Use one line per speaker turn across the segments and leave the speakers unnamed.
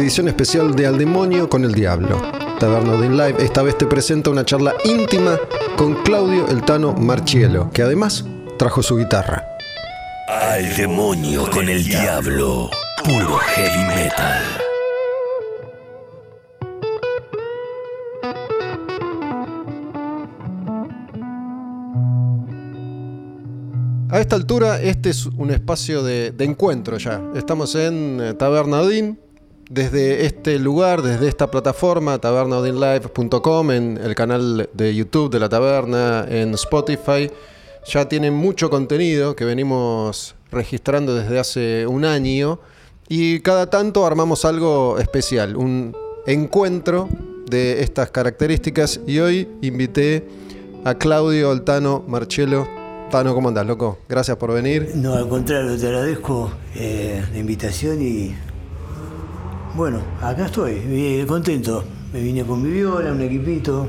edición especial de Al Demonio con el Diablo. Taberna Odin Live esta vez te presenta una charla íntima con Claudio El Tano Marchielo, que además trajo su guitarra.
Al demonio con el diablo, puro heavy metal.
A esta altura, este es un espacio de, de encuentro ya. Estamos en eh, Taberna Odin. Desde este lugar, desde esta plataforma, tabernaodinlive.com, en el canal de YouTube de la taberna, en Spotify, ya tienen mucho contenido que venimos registrando desde hace un año y cada tanto armamos algo especial, un encuentro de estas características y hoy invité a Claudio Altano Marchelo. Tano, ¿cómo andás, loco? Gracias por venir.
No, al contrario, te agradezco eh, la invitación y bueno, acá estoy, eh, contento. Me vine con mi viola, un equipito.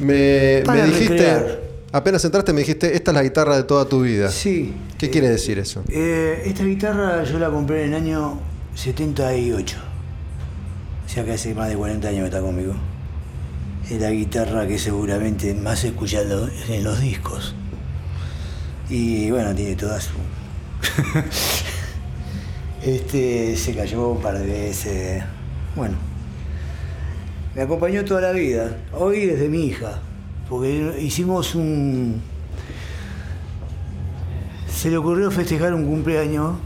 Me,
Para
me dijiste,
recrear.
apenas entraste, me dijiste, esta es la guitarra de toda tu vida.
Sí.
¿Qué
eh,
quiere decir eso?
eh, esta guitarra yo la compré en el año 78. O sea que hace más de 40 años que está conmigo. Es la guitarra que seguramente más he escuchado en los discos. Y bueno, tiene toda su. este se cayó un par de veces. Bueno. Me acompañó toda la vida. Hoy desde mi hija. Porque hicimos un. Se le ocurrió festejar un cumpleaños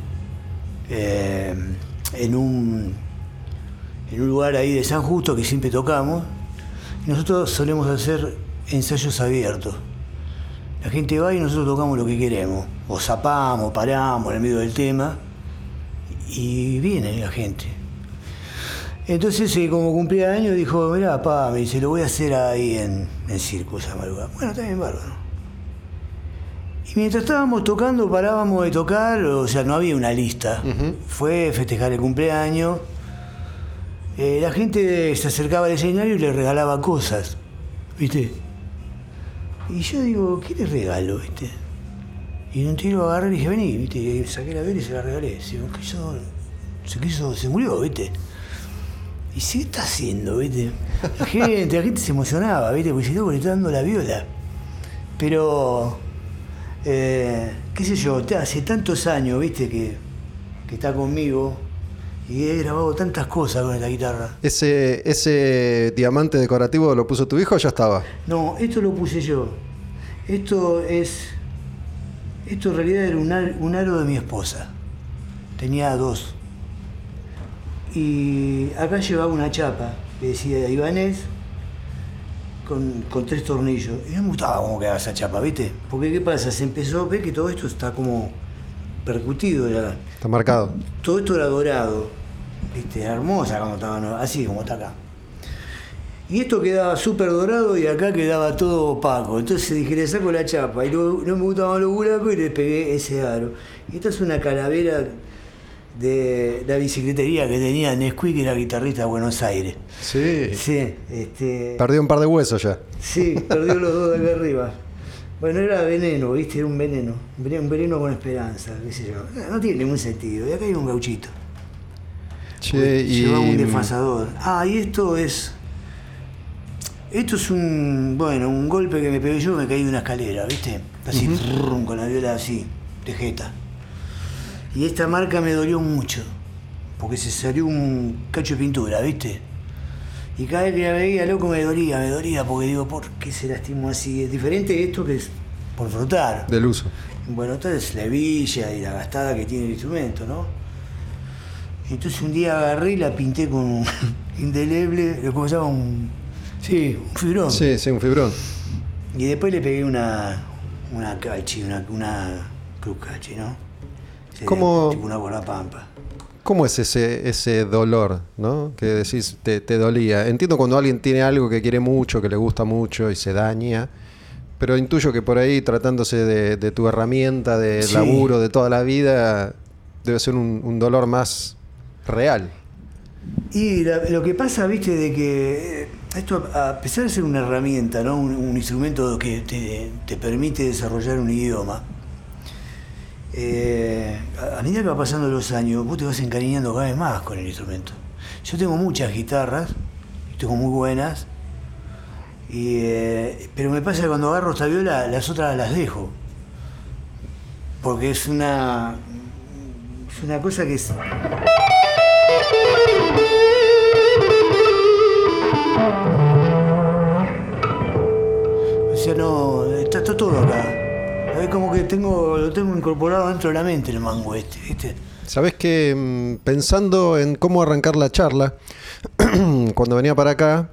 eh, en un en un lugar ahí de San Justo que siempre tocamos. Nosotros solemos hacer ensayos abiertos. La gente va y nosotros tocamos lo que queremos. O zapamos, paramos en el medio del tema. Y viene la gente. Entonces, eh, como cumplía años, dijo, mirá, pa, me dice, lo voy a hacer ahí en, en Circo, esa madrugada. Bueno, bien, bárbaro. Y mientras estábamos tocando, parábamos de tocar, o sea, no había una lista. Fue festejar el cumpleaños. Eh, la gente se acercaba al escenario y le regalaba cosas, ¿viste? Y yo digo, ¿qué le regalo, viste? Y en un tiro agarré y dije, vení, viste, y saqué la vela y se la regalé. Se quiso, se quiso, se murió, viste. ¿Y sí, qué está haciendo, viste? La gente, la gente se emocionaba, viste, porque si no, le está dando la viola. Pero, eh, qué sé yo, hace tantos años, viste, que, que está conmigo y he grabado tantas cosas con esta guitarra.
¿Ese, ¿Ese diamante decorativo lo puso tu hijo o ya estaba?
No, esto lo puse yo. Esto es. Esto en realidad era un, ar- un aro de mi esposa. Tenía dos. Y acá llevaba una chapa que decía Ibanés con, con tres tornillos. Y no me gustaba cómo quedaba esa chapa, ¿viste? Porque ¿qué pasa? Se empezó, ve que todo esto está como percutido ya.
Está marcado.
Todo esto era dorado, ¿viste? Era hermosa cuando estaba así como está acá. Y esto quedaba súper dorado y acá quedaba todo opaco. Entonces dije, le saco la chapa y no, no me gustaban los buracos y le pegué ese aro. Y esta es una calavera de la bicicletería que tenía Nesquik, que era guitarrista de Buenos Aires.
Sí.
Sí, este,
Perdió un par de huesos ya.
sí, perdió los dos de acá arriba. Bueno, era veneno, ¿viste? Era un veneno. Un veneno, con esperanza, qué sé yo. No tiene ningún sentido. Y acá hay un gauchito.
Che, y.
Llevaba un desfasador. Ah, y esto es. Esto es un. Bueno, un golpe que me pegué yo, me caí de una escalera, ¿viste? Así, frrrum, con la viola así, de jeta. Y esta marca me dolió mucho, porque se salió un cacho de pintura, ¿viste? Y cada vez que la veía, loco, me dolía, me dolía, porque digo, ¿por qué se lastimó así? Es diferente esto que es por frotar.
Del uso.
Bueno, entonces la hebilla y la gastada que tiene el instrumento, ¿no? Entonces un día agarré y la pinté con un indeleble, ¿cómo se llama? Un, sí, un fibrón.
Sí, sí, un fibrón.
Y después le pegué una, una cachi, una, una cruz cachi, ¿no? Sería
¿Cómo-
Tipo una bola pampa.
¿Cómo es ese, ese dolor, no? Que decís, te, te dolía. Entiendo cuando alguien tiene algo que quiere mucho, que le gusta mucho y se daña, pero intuyo que por ahí, tratándose de, de tu herramienta de
Sí.
laburo de toda la vida, debe ser un, un dolor más real.
Y la- lo que pasa, viste, de que esto, a pesar de ser una herramienta, ¿no? un, instrumento que te, te permite desarrollar un idioma, eh, a, a medida que va pasando los años, vos te vas encariñando cada vez más con el instrumento. Yo tengo muchas guitarras, tengo muy buenas, y, eh, pero me pasa que cuando agarro esta viola, las otras las dejo. Porque es una, es una cosa que es... tengo, lo tengo incorporado dentro de la mente el mango este, ¿viste?
Sabes que mm, pensando en cómo arrancar la charla, cuando venía para acá,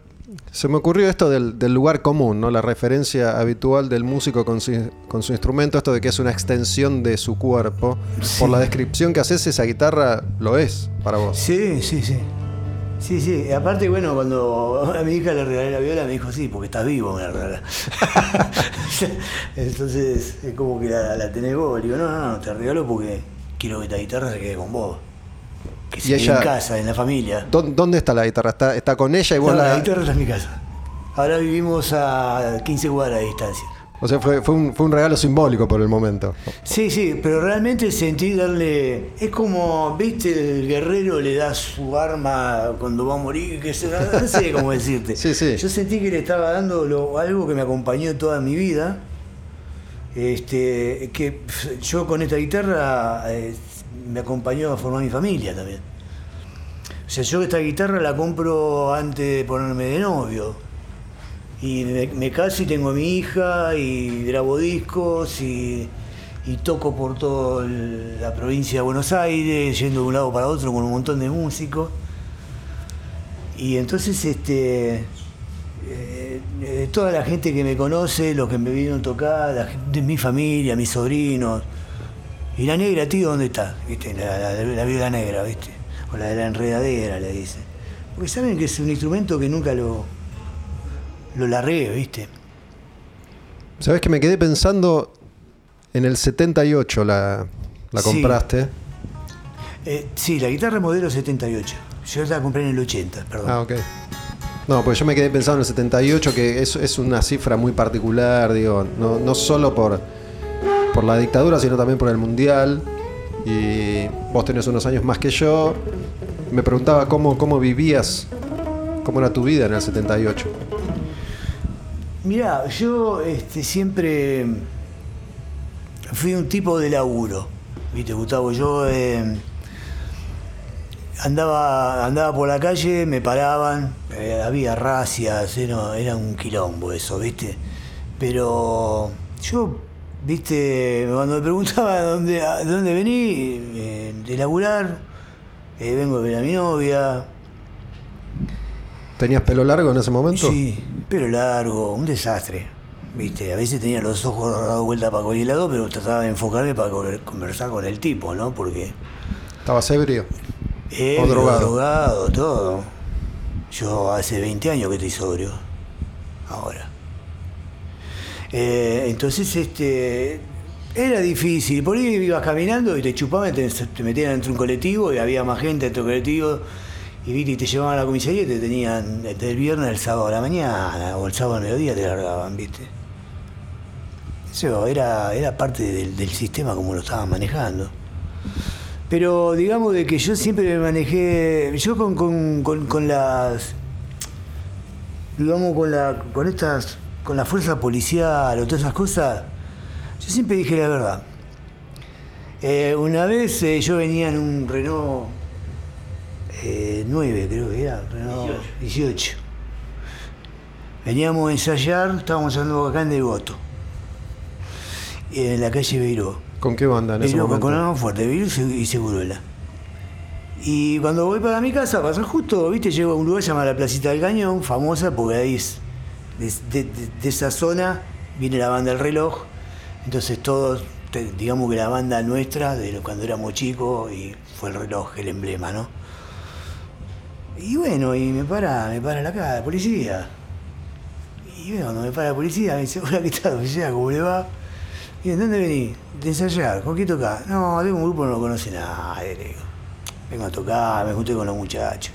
se me ocurrió esto del, del lugar común, ¿no? La referencia habitual del músico con su, con su instrumento, esto de que es una extensión de su cuerpo. Por la descripción que haces, esa guitarra lo es para vos.
Sí, sí, sí. Sí, sí. Y aparte, bueno, cuando a mi hija le regalé la viola, me dijo, sí, porque estás vivo, me la regalás. Entonces, es como que la, la tenés vos. Le digo, no, no, no, te regalo porque quiero que esta guitarra se quede con vos. Que se
Y
quede
ella-
en casa, en la familia.
¿Dó- ¿Dónde está la guitarra? ¿Está, está con ella y vos
No,
la.?
la guitarra está en mi casa. Ahora vivimos a 15 cuadras de distancia.
O sea, fue, fue, un, fue un regalo simbólico por el momento.
Sí, sí, pero realmente sentí darle. Es como, viste, el guerrero le da su arma cuando va a morir, que se no sé cómo decirte.
Sí, sí.
Yo sentí que le estaba dando lo- algo que me acompañó toda mi vida. Este, que yo con esta guitarra eh, me acompañó a formar mi familia también. O sea, yo esta guitarra la compro antes de ponerme de novio. Y me, caso y tengo a mi hija y grabo discos y, toco por toda la provincia de Buenos Aires, yendo de un lado para otro con un montón de músicos. Y entonces este eh, eh, toda la gente que me conoce, los que me vieron tocar, de mi familia, mis sobrinos. Y la negra, tío, ¿dónde está? ¿Viste? La, la, la viola negra, ¿viste? O la de la enredadera, le dicen. Porque saben que es un instrumento que nunca lo, lo largué, ¿viste?
Sabes que me quedé pensando en el 78 la, la
Sí.
compraste.
Eh, sí, la guitarra modelo 78. Yo la compré en el 80, perdón.
Ah, ok. No, pues yo me quedé pensando en el 78, que es, es una cifra muy particular, digo, no, no solo por, por la dictadura, sino también por el mundial. Y vos tenés unos años más que yo. Me preguntaba cómo, cómo vivías, cómo era tu vida en el 78.
Mirá, yo este, siempre fui un tipo de laburo, ¿viste, Gustavo? Yo eh, andaba, andaba por la calle, me paraban, eh, había racias, era, un quilombo eso, ¿viste? Pero yo, ¿viste? Cuando me preguntaba dónde, dónde vení, eh, de laburar, eh, vengo de ver a mi novia,
¿Tenías pelo largo en ese momento?
Sí, pero largo, un desastre. Viste, a veces tenía los ojos dados vuelta para cualquier lado, pero trataba de enfocarme para co- conversar con el tipo, ¿no? Porque.
¿Estabas ebrio?
ebrio,
drogado.
drogado, todo. Yo hace 20 años que estoy sobrio. Ahora. Eh, entonces, este. Era difícil. Por ahí ibas caminando y te chupaban, te, te metían dentro de un colectivo y había más gente dentro del colectivo. Y y te llevaban a la comisaría y te tenían desde el viernes al sábado a la mañana o el sábado al mediodía te largaban, viste. Eso era, era parte del, sistema como lo estaban manejando. Pero digamos de que yo siempre me manejé, yo con, con, con, con las, digamos con la, con estas, con la fuerza policial o todas esas cosas, yo siempre dije la verdad. Eh, una vez eh, yo venía en un Renault eh, 9, creo que era, Renault 18. Veníamos a ensayar, estábamos andando acá en Devoto, en la calle Beiró.
¿Con qué banda en ese
Beiró, con
momento?
Fuerte, Beiró y Se- y Seguruela. Y cuando voy para mi casa, pasa justo, viste, llego a un lugar llamado la Placita del Cañón, famosa porque ahí es, de, de- de esa zona viene la banda El Reloj. Entonces todos, digamos que la banda nuestra, de cuando éramos chicos, y fue el reloj, el emblema, ¿no? Y bueno, y me para, me para la cara, la policía. Y bueno, cuando me para la policía, me dice, hola, ¿qué tal? ¿Cómo le va? Y ¿de dónde venís? De ensayar, ¿con qué tocás? No, tengo un grupo no lo conoce nadie, le digo. Vengo a tocar, me junté con los muchachos.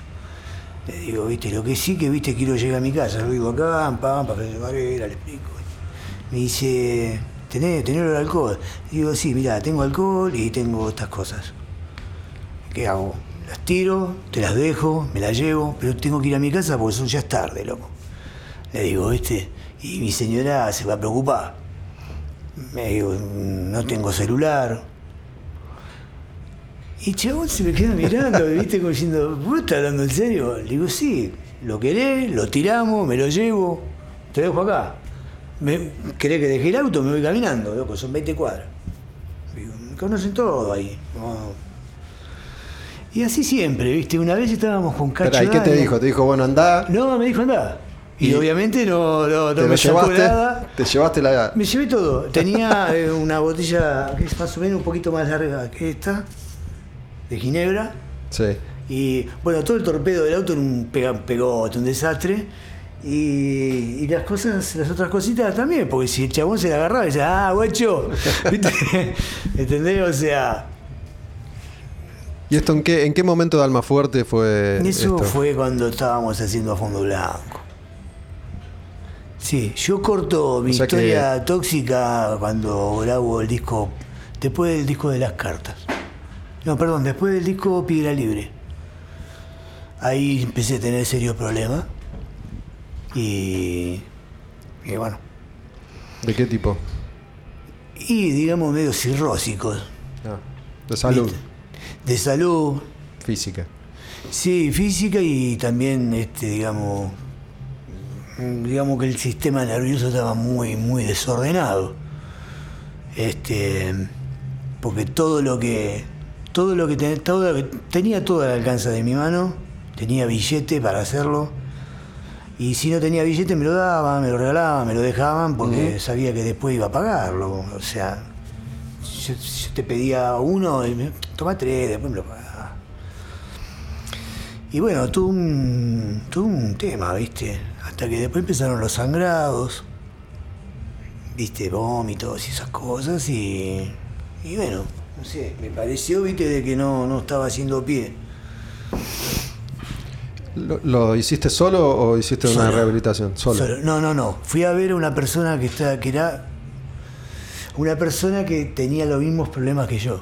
Le digo, viste, lo que sí que viste, quiero llegar a mi casa. Yo vivo acá, en Pampa, Florencio Varela, le explico. Me dice, ¿tenés, tenés el alcohol? Digo, sí, mira, tengo alcohol y tengo estas cosas. ¿Qué hago? Las tiro, te las dejo, me las llevo, pero tengo que ir a mi casa porque son ya es tarde, loco. Le digo, ¿viste? Y mi señora se va a preocupar. Me digo, no tengo celular. Y chabón se me queda mirando, ¿viste? Como diciendo, ¿vos estás hablando en serio? Le digo, sí, lo querés, lo tiramos, me lo llevo, te dejo acá. Me, ¿Querés que deje el auto? Me voy caminando, loco, son 20 cuadras. Digo, me conocen todo ahí. No. Y así siempre, ¿viste? Una vez estábamos con Cacho.
Espera, ¿y qué te dijo? Te dijo, bueno, andá.
No, me dijo andá. Y,
Y-
obviamente no, no, no
te
me
llevaste.
nada.
Te llevaste la.
Me llevé todo. Tenía eh, una botella que es más o menos un poquito más larga que esta, de Ginebra.
Sí.
Y bueno, todo el torpedo del auto era un pegote, un desastre. Y, y las cosas, las otras cositas también, porque si el chabón se la agarraba decía, ah, guacho, ¿viste? ¿entendés? O sea,
¿Y esto en qué, en qué momento de Almafuerte fue?
eso
esto?
fue cuando estábamos haciendo a fondo blanco. Sí, yo corto mi
O sea que-
historia tóxica cuando grabo el disco, después del disco de las cartas. No, perdón, después del disco Piedra Libre. Ahí empecé a tener serios problemas. Y, y bueno,
¿De qué tipo?
y digamos medio cirrósicos.
Ah, de salud
¿viste? De salud,
física.
Sí, física y también, este, digamos, digamos que el sistema nervioso estaba muy, muy desordenado. Este, porque todo lo que, todo lo que, ten- todo lo que tenía todo al alcance de mi mano, tenía billete para hacerlo. Y si no tenía billete me lo daban, me lo regalaban, me lo dejaban porque sabía que después iba a pagarlo. O sea, yo, yo te pedía uno y me toma tres, después me lo pagaba. Y bueno, tuvo un, tuvo un tema, ¿viste? Hasta que después empezaron los sangrados, ¿viste? Vómitos y esas cosas y, y bueno, no sé, me pareció, ¿viste? De que no, no estaba haciendo pie.
¿Lo, lo hiciste solo o hiciste una rehabilitación? Solo.
Solo. No, no, no. Fui a ver a una persona que, está, que era una persona que tenía los mismos problemas que yo.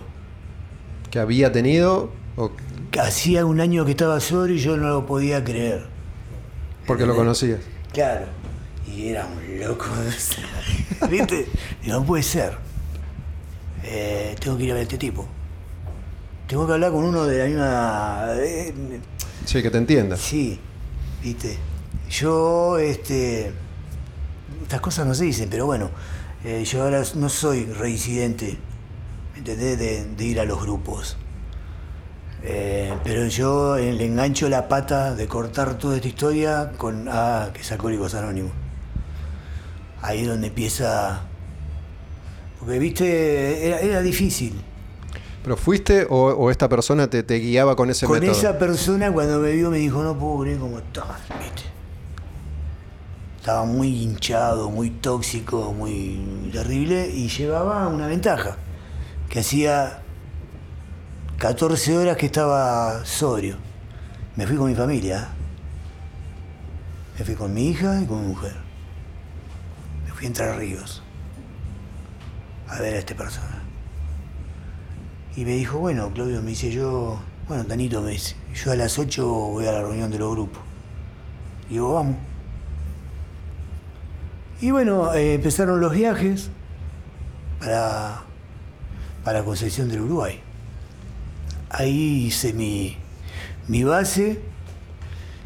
¿Que había tenido o
Hacía un año que estaba sobrio y yo no lo podía creer.
porque lo conocías?
Claro. Y era un loco. ¿Viste? No puede ser. Eh, tengo que ir a ver a este tipo. Tengo que hablar con uno de la misma. eh,
Sí, que te entienda.
sí, ¿viste? Yo, este. Estas cosas no se dicen, pero bueno. Eh, yo ahora no soy reincidente. ¿me ¿Entendés? De, de ir a los grupos. Eh, pero yo le engancho la pata de cortar toda esta historia con ah, que es Alcohólicos Anónimos. Ahí es donde empieza. Porque viste, era, era difícil.
¿Pero fuiste o, o esta persona te, te guiaba con ese
Con
método?
esa persona cuando me vio me dijo, no puedo creer cómo estás, viste. Estaba muy hinchado, muy tóxico, muy terrible y llevaba una ventaja, que hacía 14 horas que estaba sobrio. Me fui con mi familia. Me fui con mi hija y con mi mujer. Me fui a Entre Ríos a ver a esta persona. Y me dijo, bueno, Claudio, me dice yo, bueno, Tanito me dice, yo a las 8 voy a la reunión de los grupos. Y digo, vamos. Y bueno, eh, empezaron los viajes para, para Concepción del Uruguay. Ahí hice mi, mi base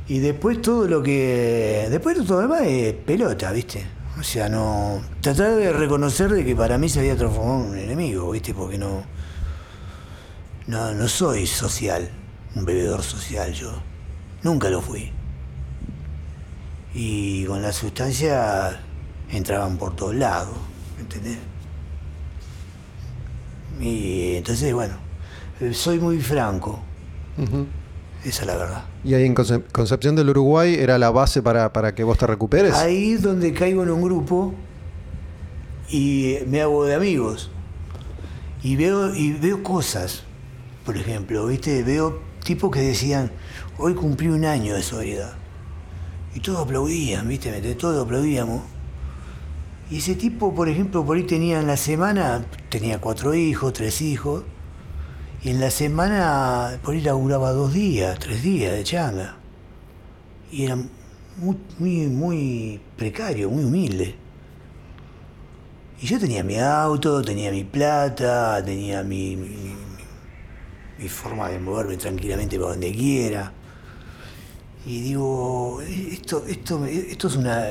y después todo lo que... Después todo lo demás es pelota, ¿viste? O sea, no... Tratar de reconocer de que para mí se había transformado en un enemigo, ¿viste? Porque no... No, no soy social, un bebedor social yo. Nunca lo fui. Y con la sustancia entraban por todos lados, ¿entendés? Y entonces, bueno, eh, soy muy franco, esa es la verdad.
¿Y ahí en Conce- Concepción del Uruguay era la base para, para que vos te recuperes?
Ahí es donde caigo en un grupo y me hago de amigos. Y veo, y veo cosas. Por ejemplo, ¿viste? Veo tipos que decían, hoy cumplí un año de sobriedad. Y todos aplaudían, ¿viste? ¿Me? Todos aplaudíamos. Y ese tipo, por ejemplo, por ahí tenía en la semana, tenía cuatro hijos, tres hijos, Y en la semana, por ahí laburaba dos días, tres días de changa. Y era muy, muy, precario, muy humilde. Y yo tenía mi auto, tenía mi plata, tenía mi, mi, mi- forma de moverme tranquilamente para donde quiera. Y digo, esto, esto, me- esto es una.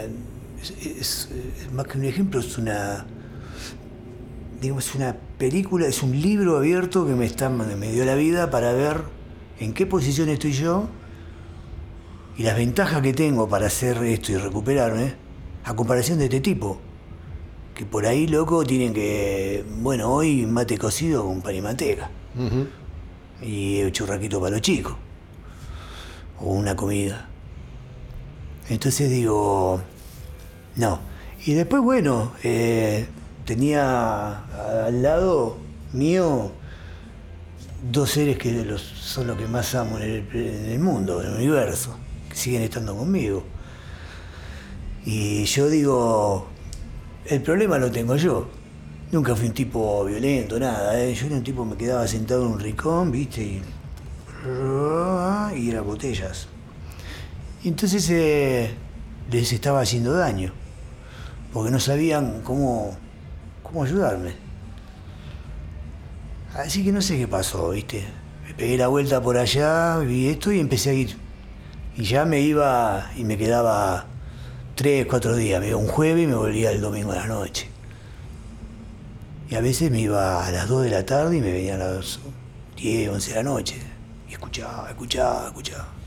Es, más que un ejemplo, es una. Digamos, es una película, es un libro abierto que me, está, me dio la vida para ver en qué posición estoy yo y las ventajas que tengo para hacer esto y recuperarme a comparación de este tipo. Que por ahí, loco, tienen que. Bueno, hoy mate cocido con pan y manteca
Ujú.
y churraquito para los chicos. O una comida. Entonces digo, no. Y después, bueno, eh, tenía al lado mío dos seres que los- son los que más amo en el, en el mundo, en el universo, que siguen estando conmigo. Y yo digo, el problema lo tengo yo. Nunca fui un tipo violento, nada. ¿eh? Yo era un tipo que me quedaba sentado en un rincón, viste, y, y eran botellas. Y entonces eh, les estaba haciendo daño, porque no sabían cómo, cómo ayudarme. Así que no sé qué pasó, viste. Me pegué la vuelta por allá, vi esto y empecé a ir. Y ya me iba y me quedaba tres, cuatro días. Me iba un jueves y me volvía el domingo a la noche. Y a veces me iba a las 2 de la tarde y me venía a las 10, 11 de la noche. Y escuchaba, escuchaba, escuchaba.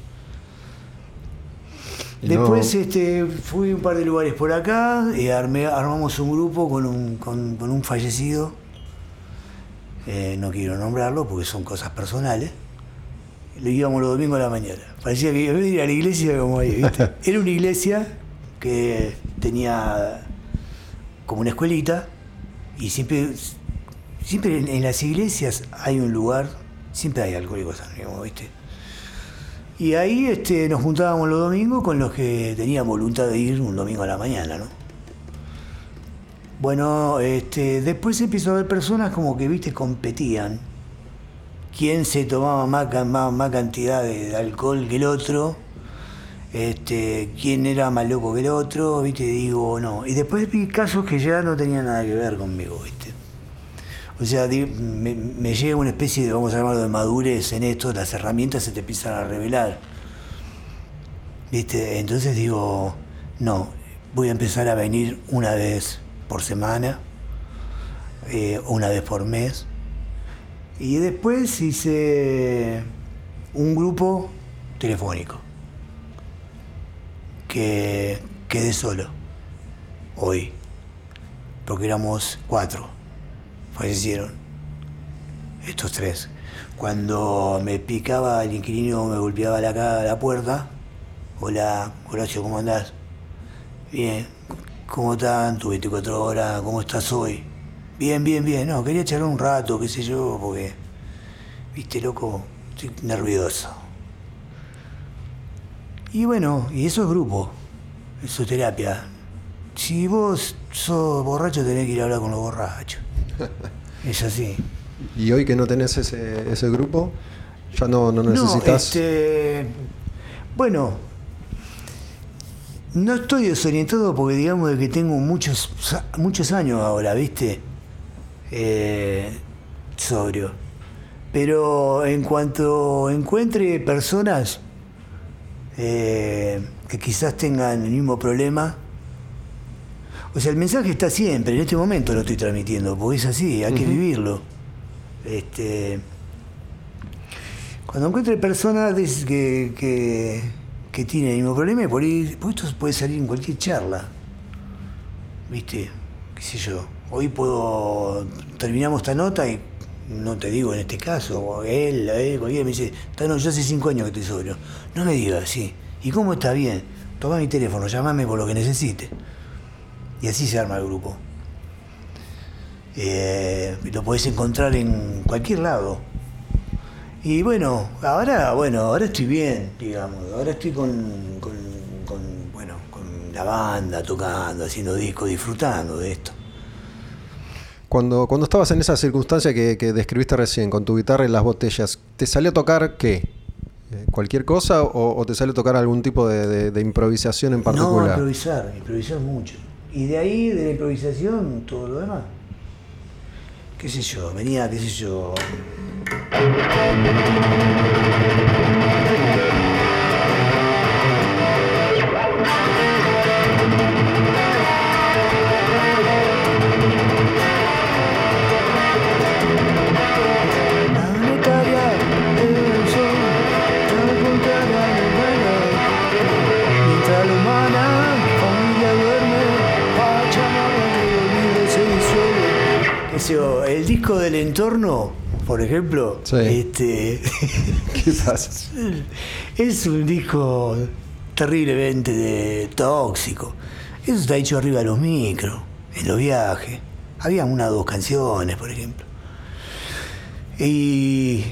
Después
no-
este, fui a un par de lugares por acá y armé- armamos un grupo con un, con, con un fallecido. Eh, no quiero nombrarlo porque son cosas personales. Le íbamos los domingos a la mañana. Parecía que iba a ir a la iglesia como ahí, ¿viste? Era una iglesia que tenía como una escuelita y siempre, siempre en, en las iglesias hay un lugar, siempre hay alcohólicos anónimos, ¿viste? Y ahí este, nos juntábamos los domingos con los que tenían voluntad de ir un domingo a la mañana, ¿no? Bueno, este, después empezó a haber personas como que, viste, competían. Quién se tomaba más, más, más cantidad de, de alcohol que el otro. Este, quién era más loco que el otro, viste, digo, no. Y después vi casos que ya no tenían nada que ver conmigo, viste. O sea, me llega una especie de, vamos a llamarlo de madurez en esto, las herramientas se te empiezan a revelar. ¿Viste? Entonces digo, no, voy a empezar a venir una vez por semana, eh, una vez por mes. Y después hice un grupo telefónico, que quedé solo, hoy, porque éramos cuatro, fallecieron, estos tres. Cuando me picaba el inquilino, me golpeaba la, ca- la puerta, Hola, Horacio, ¿cómo andás? Bien, ¿cómo están? Tu 24 horas, ¿cómo estás hoy? Bien, bien, bien. No, quería charlar un rato, qué sé yo, porque, viste, loco, estoy nervioso. Y bueno, y eso es grupo, eso es terapia. Si vos sos borracho, tenés que ir a hablar con los borrachos. Es así.
Y hoy que no tenés ese, ese grupo, ya no, no necesitas.
No, este, bueno, no estoy desorientado porque digamos de que tengo muchos, muchos años ahora, ¿viste? Eh, sobrio. Pero en cuanto encuentre personas eh, que quizás tengan el mismo problema, o sea, el mensaje está siempre, en este momento lo estoy transmitiendo, porque es así, hay que vivirlo. Este, cuando encuentre personas que, que, que tienen el mismo problema, por ahí, porque esto puede salir en cualquier charla. ¿Viste? ¿Qué sé yo? Hoy puedo. Terminamos esta nota y no te digo en este caso, él, él, cualquiera me dice, "Tano, yo hace cinco años que estoy sobrio. No me digas, sí. ¿Y cómo está bien? Toma mi teléfono, llámame por lo que necesite. Y así se arma el grupo. Eh, lo podés encontrar en cualquier lado. Y bueno, ahora, bueno, ahora estoy bien, digamos. Ahora estoy con, con, con, bueno, con la banda, tocando, haciendo discos, disfrutando de esto.
Cuando, cuando estabas en esa circunstancia que, que describiste recién, con tu guitarra y las botellas, ¿te salió a tocar qué? Eh, ¿Cualquier cosa o, o te salió a tocar algún tipo de, de- de improvisación en
No,
particular?
improvisar, improvisar mucho. Y de ahí, de la improvisación, todo lo demás. Qué sé yo, venía, qué sé yo. Disco del entorno, por ejemplo,
Sí.
este,
¿Qué pasa?
es un disco terriblemente de- tóxico. Eso está hecho arriba de los micros, en los viajes. Había una o dos canciones, por ejemplo. Y,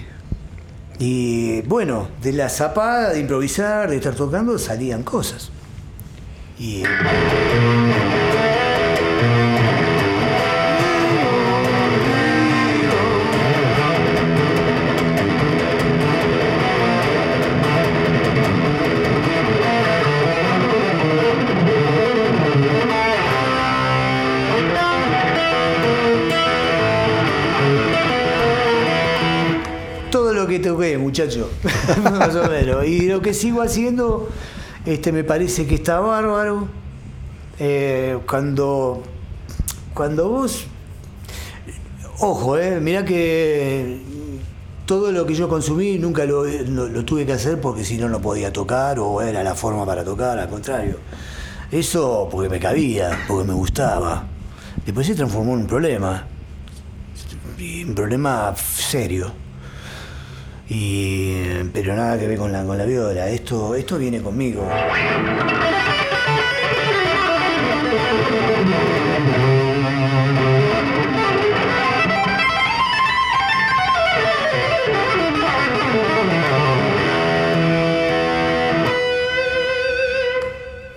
y bueno, de la zapada, de improvisar, de estar tocando, salían cosas. Y Más o menos. Y lo que sigo haciendo, este, me parece que está bárbaro. Eh, cuando, cuando vos. Ojo, eh, mirá que todo lo que yo consumí nunca lo, lo- lo tuve que hacer porque si no, no podía tocar o era la forma para tocar, al contrario. Eso porque me cabía, porque me gustaba. Después se transformó en un problema. Un problema serio. Y, pero nada que ver con la, con la viola. Esto, esto viene conmigo.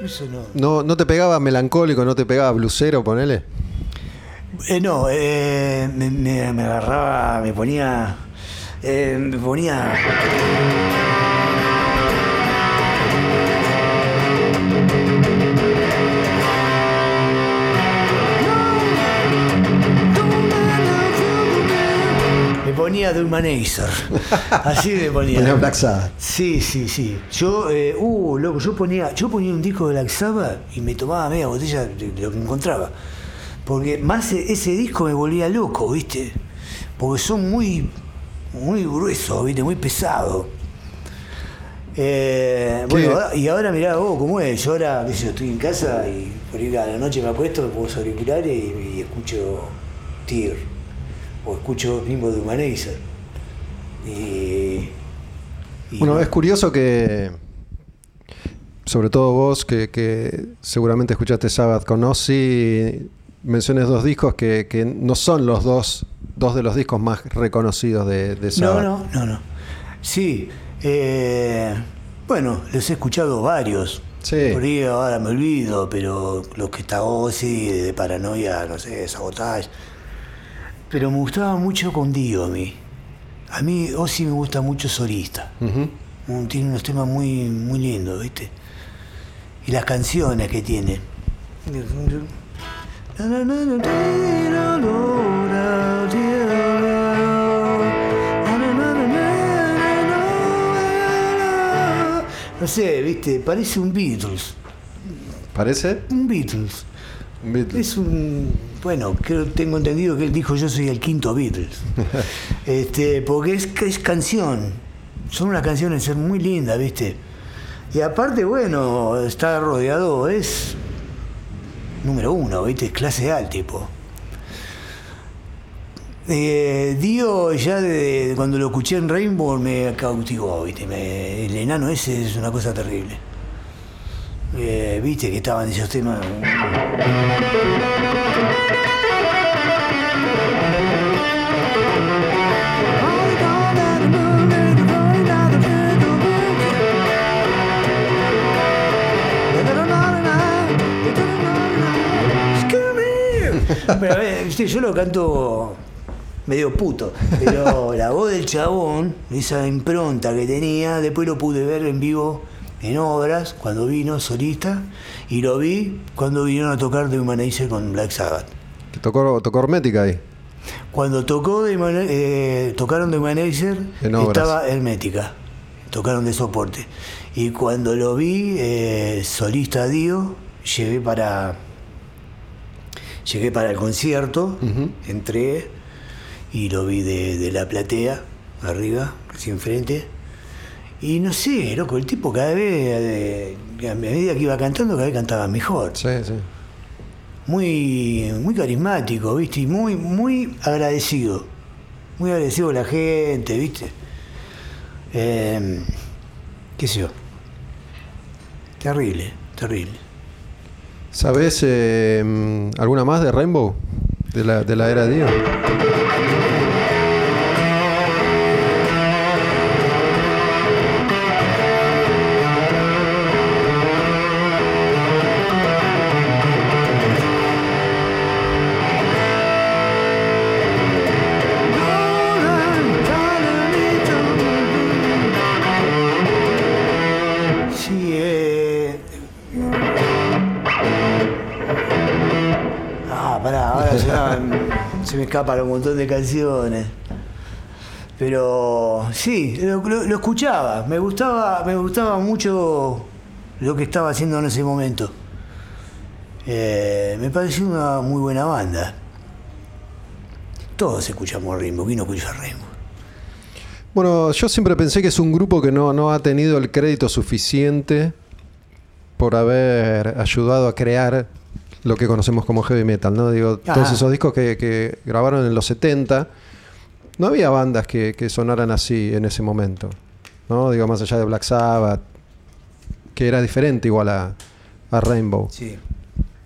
Eso no.
¿No, ¿No te pegaba melancólico, no te pegaba blusero, ponele?
Eh, no, eh, me, me- me agarraba, me ponía. Eh, me ponía. Me ponía de humanizer. Así me ponía.
Ponía Black Sabbath.
Sí, sí, sí. Yo, eh, uh, loco, yo ponía, yo ponía un disco de Black Sabbath y me tomaba media botella de, de lo que encontraba. Porque más e- ese disco me volvía loco, ¿viste? Porque son muy, muy gruesos, ¿viste? Muy pesados. Eh, bueno, y ahora mirá vos cómo es. Yo ahora, yo, estoy en casa y por ahí a la noche me apuesto, me pongo los auriculares y, y escucho Tear. O escucho mismo de Humanizer. Y, y
Bueno,
no-
es curioso que, sobre todo vos, que, que seguramente escuchaste Sabbath con Ozzy, menciones dos discos que, que no son los dos, dos de los discos más reconocidos de, de
No,
Sabbath.
no, no, no. Sí, eh, bueno, los he escuchado varios.
Sí.
Por ahí ahora me olvido, pero los que está Ozzy, de Paranoia, no sé, Sabotage. Pero me gustaba mucho con Dio a mí. A mí Ozzy me gusta mucho solista. Mm, Tiene unos temas muy, muy lindos, ¿viste? Y las canciones que tiene. No sé, ¿viste? Parece un Beatles.
¿Parece?
Un Beatles.
Un Beatles.
Es un. Bueno, creo, tengo entendido que él dijo yo soy el quinto Beatles. este, porque es, es canción. Son unas canciones muy lindas, ¿viste? Y aparte, bueno, está rodeado, es número uno, ¿viste? Es clase A el tipo. Eh, Dio ya de, cuando lo escuché en Rainbow me cautivó, ¿viste? Me- el enano ese es una cosa terrible. Eh, Viste que estaban esos temas. Pero, eh, yo lo canto medio puto, pero la voz del chabón, esa impronta que tenía, después lo pude ver en vivo en obras, cuando vino solista, y lo vi cuando vinieron a tocar The Humanizer con Black Sabbath.
Que tocó, tocó Hermética ahí.
Cuando tocó de eh, tocaron The Humanizer, estaba Hermética, tocaron de soporte. Y cuando lo vi, eh, solista Dio, llegué para, llegué para el concierto, entré y lo vi de, de la platea, arriba, así enfrente. Y no sé, loco, el tipo cada vez, eh, a medida que iba cantando, cada vez cantaba mejor
Sí, sí.
muy, muy carismático, ¿viste? Y muy, muy agradecido. Muy agradecido a la gente, ¿viste? Eh, ¿Qué sé yo? Terrible, terrible.
¿Sabés eh, alguna más de Rainbow? De la, de la era Dio.
Escapan un montón de canciones. Pero sí, lo escuchaba, me gustaba, me gustaba mucho lo que estaba haciendo en ese momento. Eh, me pareció una muy buena banda. Todos escuchamos Rainbow, ¿quién no escucha Rainbow?
Bueno, yo siempre pensé que es un grupo que no, no ha tenido el crédito suficiente por haber ayudado a crear lo que conocemos como heavy metal, ¿no? Digo, todos esos discos que, que grabaron en los 70, no había bandas que, que sonaran así en ese momento, ¿no? Digo, más allá de Black Sabbath, que era diferente igual a, a Rainbow.
Sí.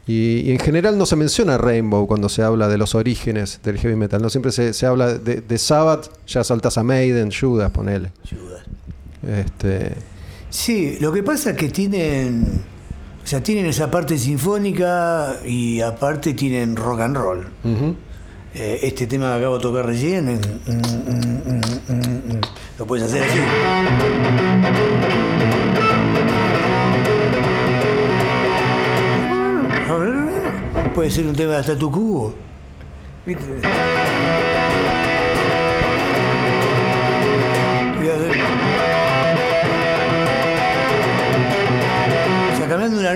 Y, y en general no se menciona Rainbow cuando se habla de los orígenes del heavy metal, ¿no? Siempre se, se habla de, de Sabbath, ya saltas a Maiden, Judas, ponele.
Judas.
Este,
Sí, lo que pasa es que tienen, o sea, tienen esa parte sinfónica y aparte tienen rock and roll. Eh, este tema que acabo de tocar recién, mm, mm, mm, mm, mm, lo puedes hacer así. Puede ser un tema de hasta tu cubo. ¿Viste?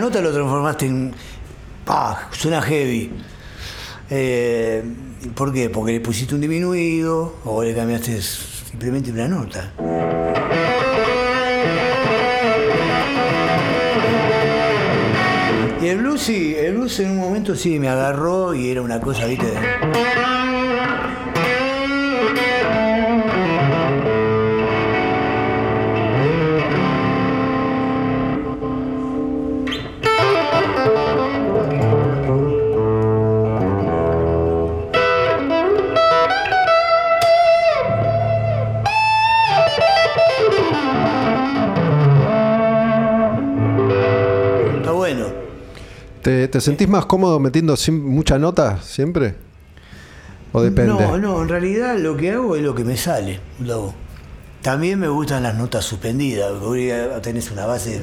Nota lo transformaste en. ¡Pah! Suena heavy. Eh, ¿Por qué? Porque le pusiste un disminuido o le cambiaste simplemente una nota. Y el blues sí, el blues en un momento sí me agarró y era una cosa, viste.
¿Te, te sentís más cómodo metiendo sim- mucha nota siempre? ¿O depende?
No, no, en realidad lo que hago es lo que me sale. lo. También me gustan las notas suspendidas, porque tenés una base.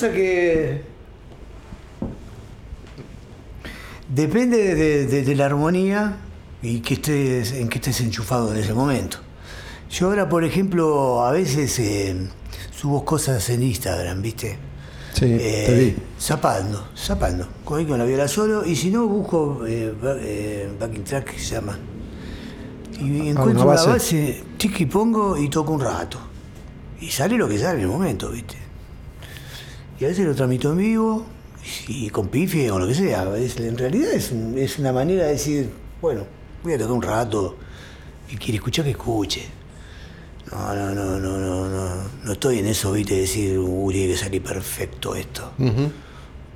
Pasa que depende de, de- de- de la armonía y que estés, en que estés enchufado en ese momento. Yo ahora, por ejemplo, a veces eh, subo cosas en Instagram, ¿viste?
Sí,
Eh,
te vi.
Zapando, zapando. Con, con la viola solo y si no busco eh, eh, backing track que se llama. Y encuentro
Ah, una
una
base.
base, chiqui pongo y toco un rato. Y sale lo que sale en el momento, ¿viste? Y a veces lo transmito en vivo y con pifie o lo que sea. Es- en realidad es, es una manera de decir, bueno, voy a tocar un rato y quiere escuchar que escuche. No, no, no, no, no, no. No estoy en eso, viste, de decir, uy, tiene que salir perfecto esto.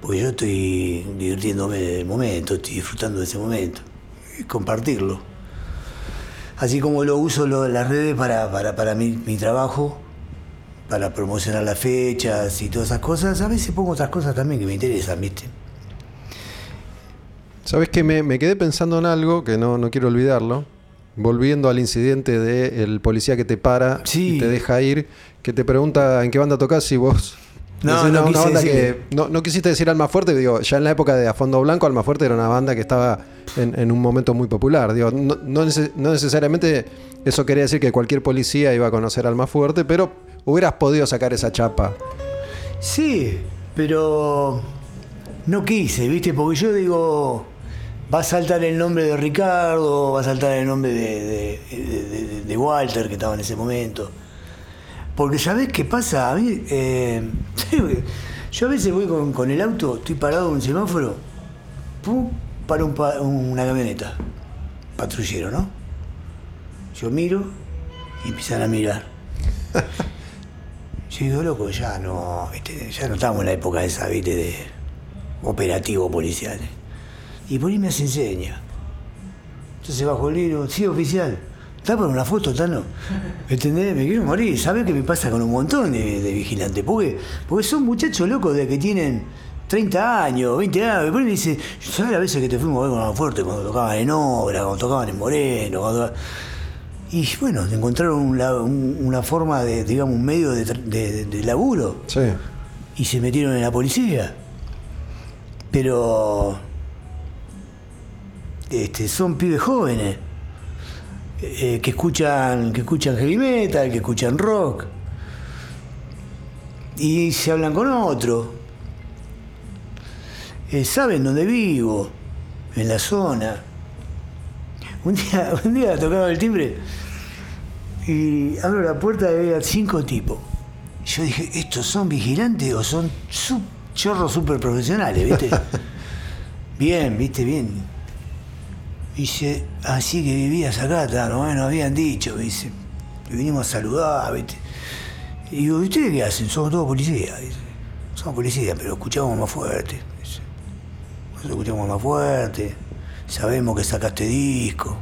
Porque yo estoy divirtiéndome del momento, estoy disfrutando de ese momento. Y compartirlo. Así como lo uso lo- las redes para, para, para mi, mi trabajo, para promocionar las fechas y todas esas cosas, a veces pongo otras cosas también que me interesan, ¿viste?
¿Sabes que me, me quedé pensando en algo que no, no quiero olvidarlo? Volviendo al incidente del policía que te para
Sí.
y te deja ir, que te pregunta en qué banda tocas y vos.
No, no
una
quise
banda
decirle.
que. No, no quisiste decir Alma Fuerte, digo, ya en la época de A Fondo Blanco, Alma Fuerte era una banda que estaba en, en un momento muy popular. Digo, no, no nece- no necesariamente eso quería decir que cualquier policía iba a conocer Alma Fuerte, pero hubieras podido sacar esa chapa.
Sí, pero no quise, ¿viste? Porque yo digo, va a saltar el nombre de Ricardo, va a saltar el nombre de, de- de- de- de Walter, que estaba en ese momento. Porque ¿sabés qué pasa? A mí, eh, yo a veces voy con, con el auto, estoy parado en un semáforo, pum, para un una camioneta, patrullero, ¿no? Yo miro y empiezan a mirar. Yo digo, loco, ya no, ya no estamos en la época esa, ¿viste? De operativos policiales. Y por ahí me hace enseña. Entonces bajo el libro, sí, oficial. ¿Está por una foto, Tano? ¿Entendés? Me quiero morir. ¿Sabés qué me pasa con un montón de, de vigilantes? Porque, porque son muchachos locos de que tienen 30 años, 20 años. Después me dice, ¿sabes las veces que te fuimos a ver con la fuerte cuando tocaban en obra, cuando tocaban en Moreno? cuando- Y bueno, encontraron una forma de, digamos, un medio de- de laburo
Sí.
y se metieron en la policía. Pero este, son pibes jóvenes eh, que escuchan que escuchan heavy metal, que escuchan rock y se hablan con otro. Eh, saben dónde vivo, en la zona. Un día, un día tocaba el timbre y abro la puerta y había cinco tipos. Yo dije, ¿estos son vigilantes o son su- chorros súper profesionales, viste? bien, viste, bien. Dice, así que vivías acá, Tano, bueno, habían dicho, dice. Vinimos a saludar, viste. Y digo, ¿y ustedes qué hacen? Somos todos policías, dice. Somos policías, pero escuchamos más fuerte. dice. Nosotros escuchamos más fuerte, sabemos que sacaste disco.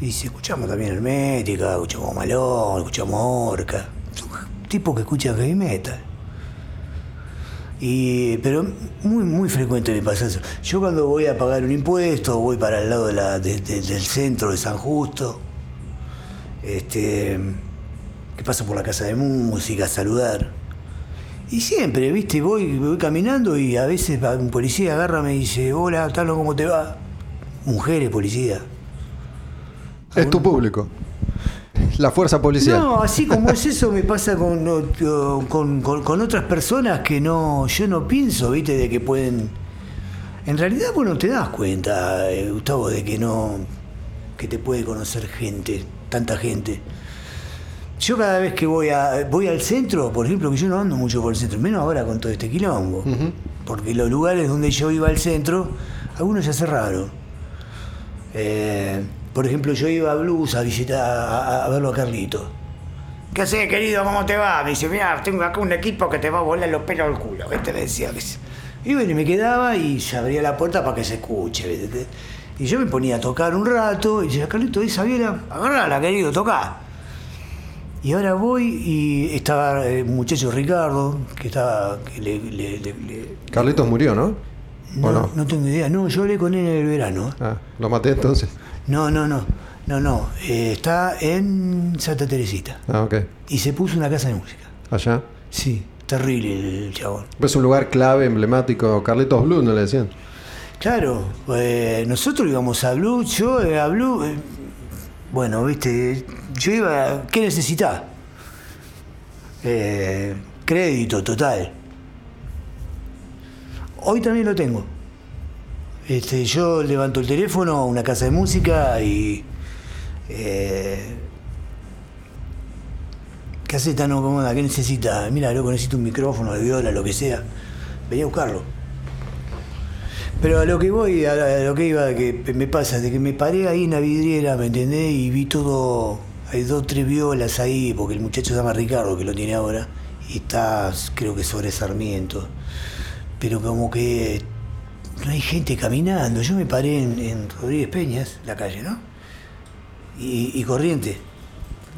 Si escuchamos también Hermética, escuchamos Malón, escuchamos Orca. Son tipos que escuchan heavy metal. Y, pero muy, muy frecuente me pasa eso. Yo cuando voy a pagar un impuesto, voy para el lado de la- de- de- del centro de San Justo, este, que paso por la casa de música a saludar. Y siempre, viste, voy, voy caminando y a veces un policía agarra y me dice, hola, Talo, ¿cómo te va? Mujeres, policía.
Es tu público. La fuerza policial.
No, así como es eso me pasa con, con- con otras personas que no, yo no pienso, viste, de que pueden. En realidad vos no te das cuenta, eh, Gustavo, de que no, que te puede conocer gente, tanta gente. Yo cada vez que voy a voy al centro, por ejemplo, que yo no ando mucho por el centro, menos ahora con todo este quilombo, porque los lugares donde yo iba al centro, algunos ya cerraron. Eh, por ejemplo, yo iba a Blues a visitar, a, verlo a Carlito. ¿Qué haces, querido? ¿Cómo te va? Me dice, mira, tengo acá un equipo que te va a volar los pelos del culo. ¿Viste? Me decía. Y bueno, y me quedaba y se abría la puerta para que se escuche. ¿viste? Y yo me ponía a tocar un rato y decía, Carlito, esa viera, agarrala, querido, toca. Y ahora voy y estaba el muchacho Ricardo, que estaba. Que le, le- le- le-
Carlitos murió, ¿no?
no,
¿O no?
no tengo idea. No, yo hablé con él en el verano.
Ah, lo maté entonces.
No, no, no. No, no. eh, está en Santa Teresita.
Ah, ok.
Y se puso una casa de música.
Allá.
Sí, terrible el chabón.
Es un lugar clave, emblemático. Carlitos Blue, ¿no le decían?
Claro, eh, nosotros íbamos a Blue, yo eh, a Blue, eh, bueno, viste, yo iba, ¿qué necesitás? Eh, crédito total. Hoy también lo tengo. Este, yo levanto el teléfono a una casa de música y. Eh, ¿Qué hace tan cómoda? ¿Qué necesita? Mira, loco, necesito un micrófono, de viola, lo que sea. Venía a buscarlo. Pero a lo que voy, a lo que iba, que me pasa, de que me paré ahí en la vidriera, ¿me entendés? Y vi todo hay dos, tres violas ahí, porque el muchacho se llama Ricardo, que lo tiene ahora, y está, creo que sobre Sarmiento. Pero como que no hay gente caminando. Yo me paré en, en Rodríguez Peñas, la calle, ¿no? Y, y Corriente.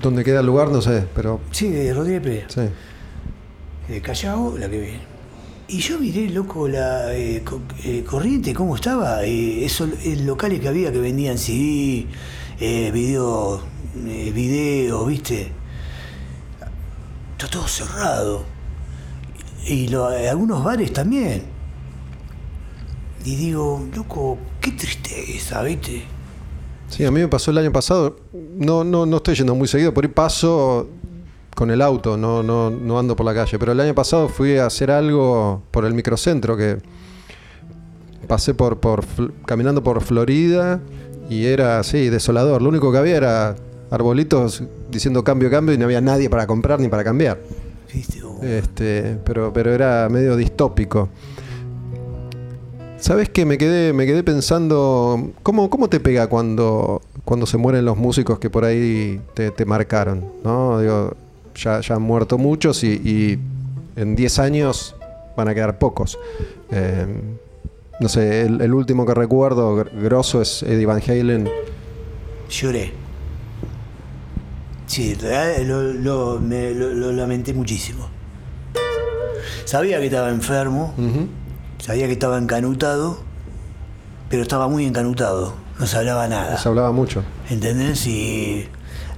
¿Dónde queda el lugar? No sé, pero.
Sí, de Rodríguez Peñas.
Sí.
de Callao, la que viene. Y yo miré, loco, la eh, co- eh, corriente, cómo estaba. Eh, esos eh, locales que había que vendían CD, eh, video, eh, video, ¿viste? Está todo cerrado. Y lo- eh, algunos bares también. Y digo, loco, qué tristeza, ¿viste?
Sí, a mí me pasó el año pasado. No, no, no estoy yendo muy seguido, por ahí paso con el auto, no, no, no ando por la calle. Pero el año pasado fui a hacer algo por el microcentro, que pasé por, por caminando por Florida y era así, desolador. Lo único que había era arbolitos diciendo cambio, cambio y no había nadie para comprar ni para cambiar. Este, pero, pero era medio distópico. ¿Sabes qué? Me quedé, me quedé pensando, ¿cómo, cómo te pega cuando, cuando se mueren los músicos que por ahí te, te marcaron? ¿no? Digo, ya, ya han muerto muchos y, y en 10 años van a quedar pocos. Eh, no sé, el, el último que recuerdo gr- grosso es Eddie Van Halen.
Lloré. Sí, real- lo, lo- me- lo- lo lamenté muchísimo. Sabía que estaba enfermo,
Ujú.
Sabía que estaba encanutado, pero estaba muy encanutado, no se hablaba nada.
Se hablaba mucho.
¿Entendés? Y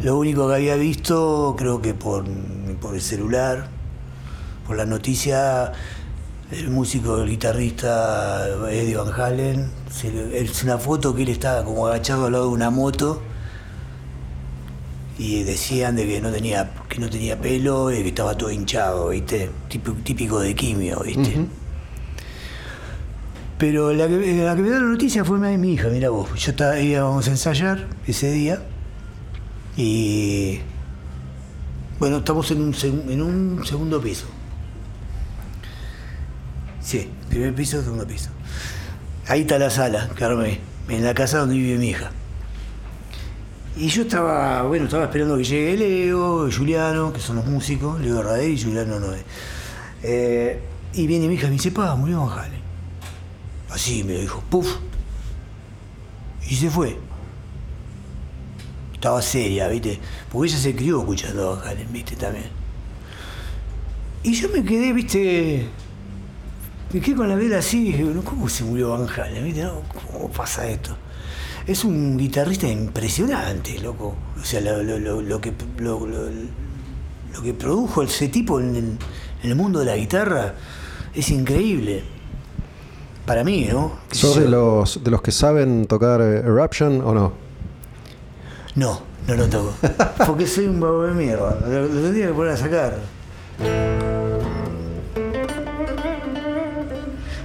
lo único que había visto, creo que por, por el celular, por la noticia, el músico, el guitarrista Eddie Van Halen, se es una foto que él estaba como agachado al lado de una moto y decían de que no tenía que no tenía pelo y que estaba todo hinchado, ¿viste? Típico, típico de quimio, ¿viste? Pero la que, la que me dio la noticia fue mi, hija, mira vos. Yo estaba, íbamos a ensayar ese día y. Bueno, estamos en un, en un segundo piso. Sí, primer piso, segundo piso. Ahí está la sala que armé, en la casa donde vive mi hija. Y yo estaba, bueno, estaba esperando que llegue Leo, Juliano, que son los músicos, Leo Radel y Juliano Noé. Eh, y viene mi hija y me dice, pa, murió Van. Así me dijo, puf. Y se fue. Estaba seria, ¿viste? Porque ella se crió escuchando a Halen, ¿viste? También. Y yo me quedé, ¿viste? Me quedé con la vela así y dije, "No, ¿cómo se murió Van Halen? ¿Viste? ¿Cómo pasa esto? Es un guitarrista impresionante, loco. O sea, lo, lo- lo- que, lo, que produjo ese tipo en el mundo de la guitarra es increíble. Para mí, ¿no?
¿Sos
Yo-
de los, de los que saben tocar eh, Eruption o no?
No, no lo toco. Porque soy un babo de mierda. Lo, lo tendría que poner a sacar.